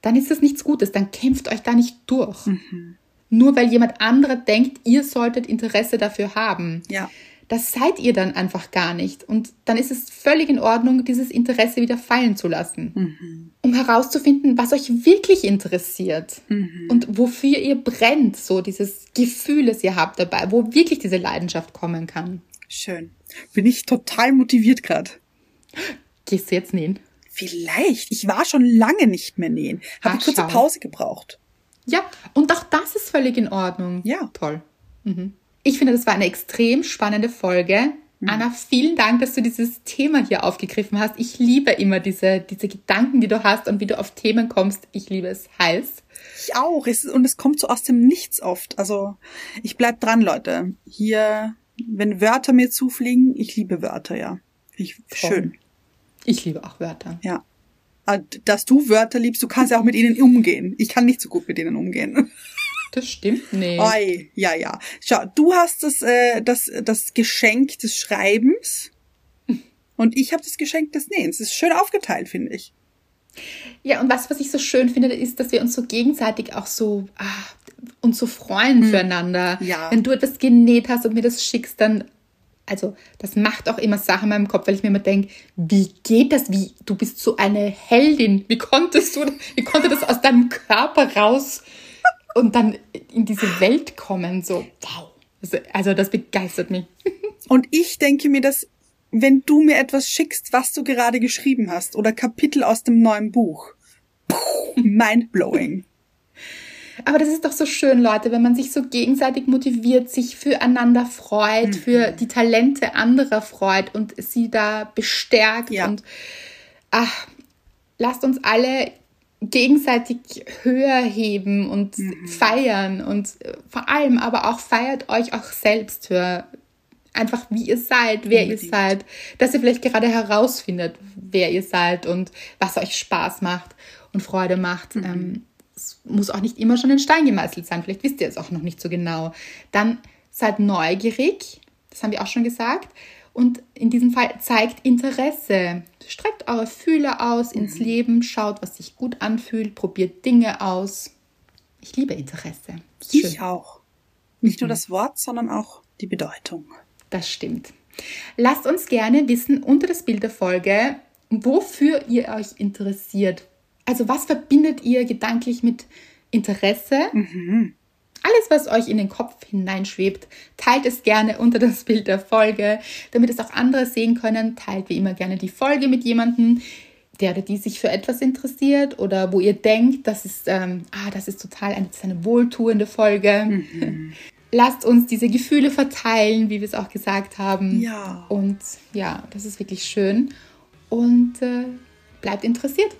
Dann ist das nichts Gutes, dann kämpft euch da nicht durch. Mhm. Nur weil jemand anderer denkt, ihr solltet Interesse dafür haben. Ja das seid ihr dann einfach gar nicht. Und dann ist es völlig in Ordnung, dieses Interesse wieder fallen zu lassen. Mhm. Um herauszufinden, was euch wirklich interessiert mhm. und wofür ihr brennt, so dieses Gefühl, das ihr habt dabei, wo wirklich diese Leidenschaft kommen kann. Schön. Bin ich total motiviert gerade. Gehst du jetzt nähen? Vielleicht. Ich war schon lange nicht mehr nähen. Habe eine kurze. Pause gebraucht. Ja, und auch das ist völlig in Ordnung. Ja. Toll. Mhm. Ich finde, das war eine extrem spannende Folge. Mhm. Anna, vielen Dank, dass du dieses Thema hier aufgegriffen hast. Ich liebe immer diese, diese Gedanken, die du hast und wie du auf Themen kommst. Ich liebe es heiß. Ich auch. Es, und es kommt so aus dem Nichts oft. Also ich bleib dran, Leute. Hier, wenn Wörter mir zufliegen, ich liebe Wörter, ja. Ich, schön. Ich liebe auch Wörter. Ja. Ah, dass du Wörter liebst, du kannst ja auch mit ihnen umgehen. Ich kann nicht so gut mit ihnen umgehen. [LAUGHS] Das stimmt nicht. Oi, ja, ja. Schau, du hast das, äh, das, das Geschenk des Schreibens und ich habe das Geschenk des Nähens. Das ist schön aufgeteilt, finde ich. Ja, und was, was ich so schön finde, ist, dass wir uns so gegenseitig auch so ah, uns so freuen füreinander. Ja. Wenn du etwas genäht hast und mir das schickst, dann also das macht auch immer Sachen in meinem Kopf, weil ich mir immer denke, wie geht das? Wie du bist so eine Heldin. Wie konntest du, wie konnte das aus deinem Körper raus und dann in diese Welt kommen? So wow. Also, also das begeistert mich. [LAUGHS] Und ich denke mir, dass wenn du mir etwas schickst, was du gerade geschrieben hast oder Kapitel aus dem neuen Buch, mindblowing. Aber das ist doch so schön, Leute, wenn man sich so gegenseitig motiviert, sich füreinander freut, mhm. für die Talente anderer freut und sie da bestärkt. Ja. Und ach, lasst uns alle gegenseitig höher heben und Mhm. feiern und äh, vor allem aber auch feiert euch auch selbst höher. Einfach wie ihr seid, wer ihr Unbedingt. seid, dass ihr vielleicht gerade herausfindet, wer ihr seid und was euch Spaß macht und Freude macht. Mhm. Ähm, es muss auch nicht immer schon in Stein gemeißelt sein. Vielleicht wisst ihr es auch noch nicht so genau. Dann seid neugierig, das haben wir auch schon gesagt. Und in diesem Fall zeigt Interesse. Streckt eure Fühler aus ins Leben, schaut, was sich gut anfühlt, probiert Dinge aus. Ich liebe Interesse. Ich auch. Nicht nur das Wort, sondern auch die Bedeutung. Das stimmt. Lasst uns gerne wissen unter das Bild der Folge, wofür ihr euch interessiert. Also was verbindet ihr gedanklich mit Interesse? Alles, was euch in den Kopf hineinschwebt, teilt es gerne unter das Bild der Folge, damit es auch andere sehen können. Teilt wie immer gerne die Folge mit jemandem, der oder die sich für etwas interessiert oder wo ihr denkt, das ist, ähm, ah, das ist total eine, ist eine wohltuende Folge. Lasst uns diese Gefühle verteilen, wie wir es auch gesagt haben. Ja. Und ja, das ist wirklich schön. Und äh, bleibt interessiert.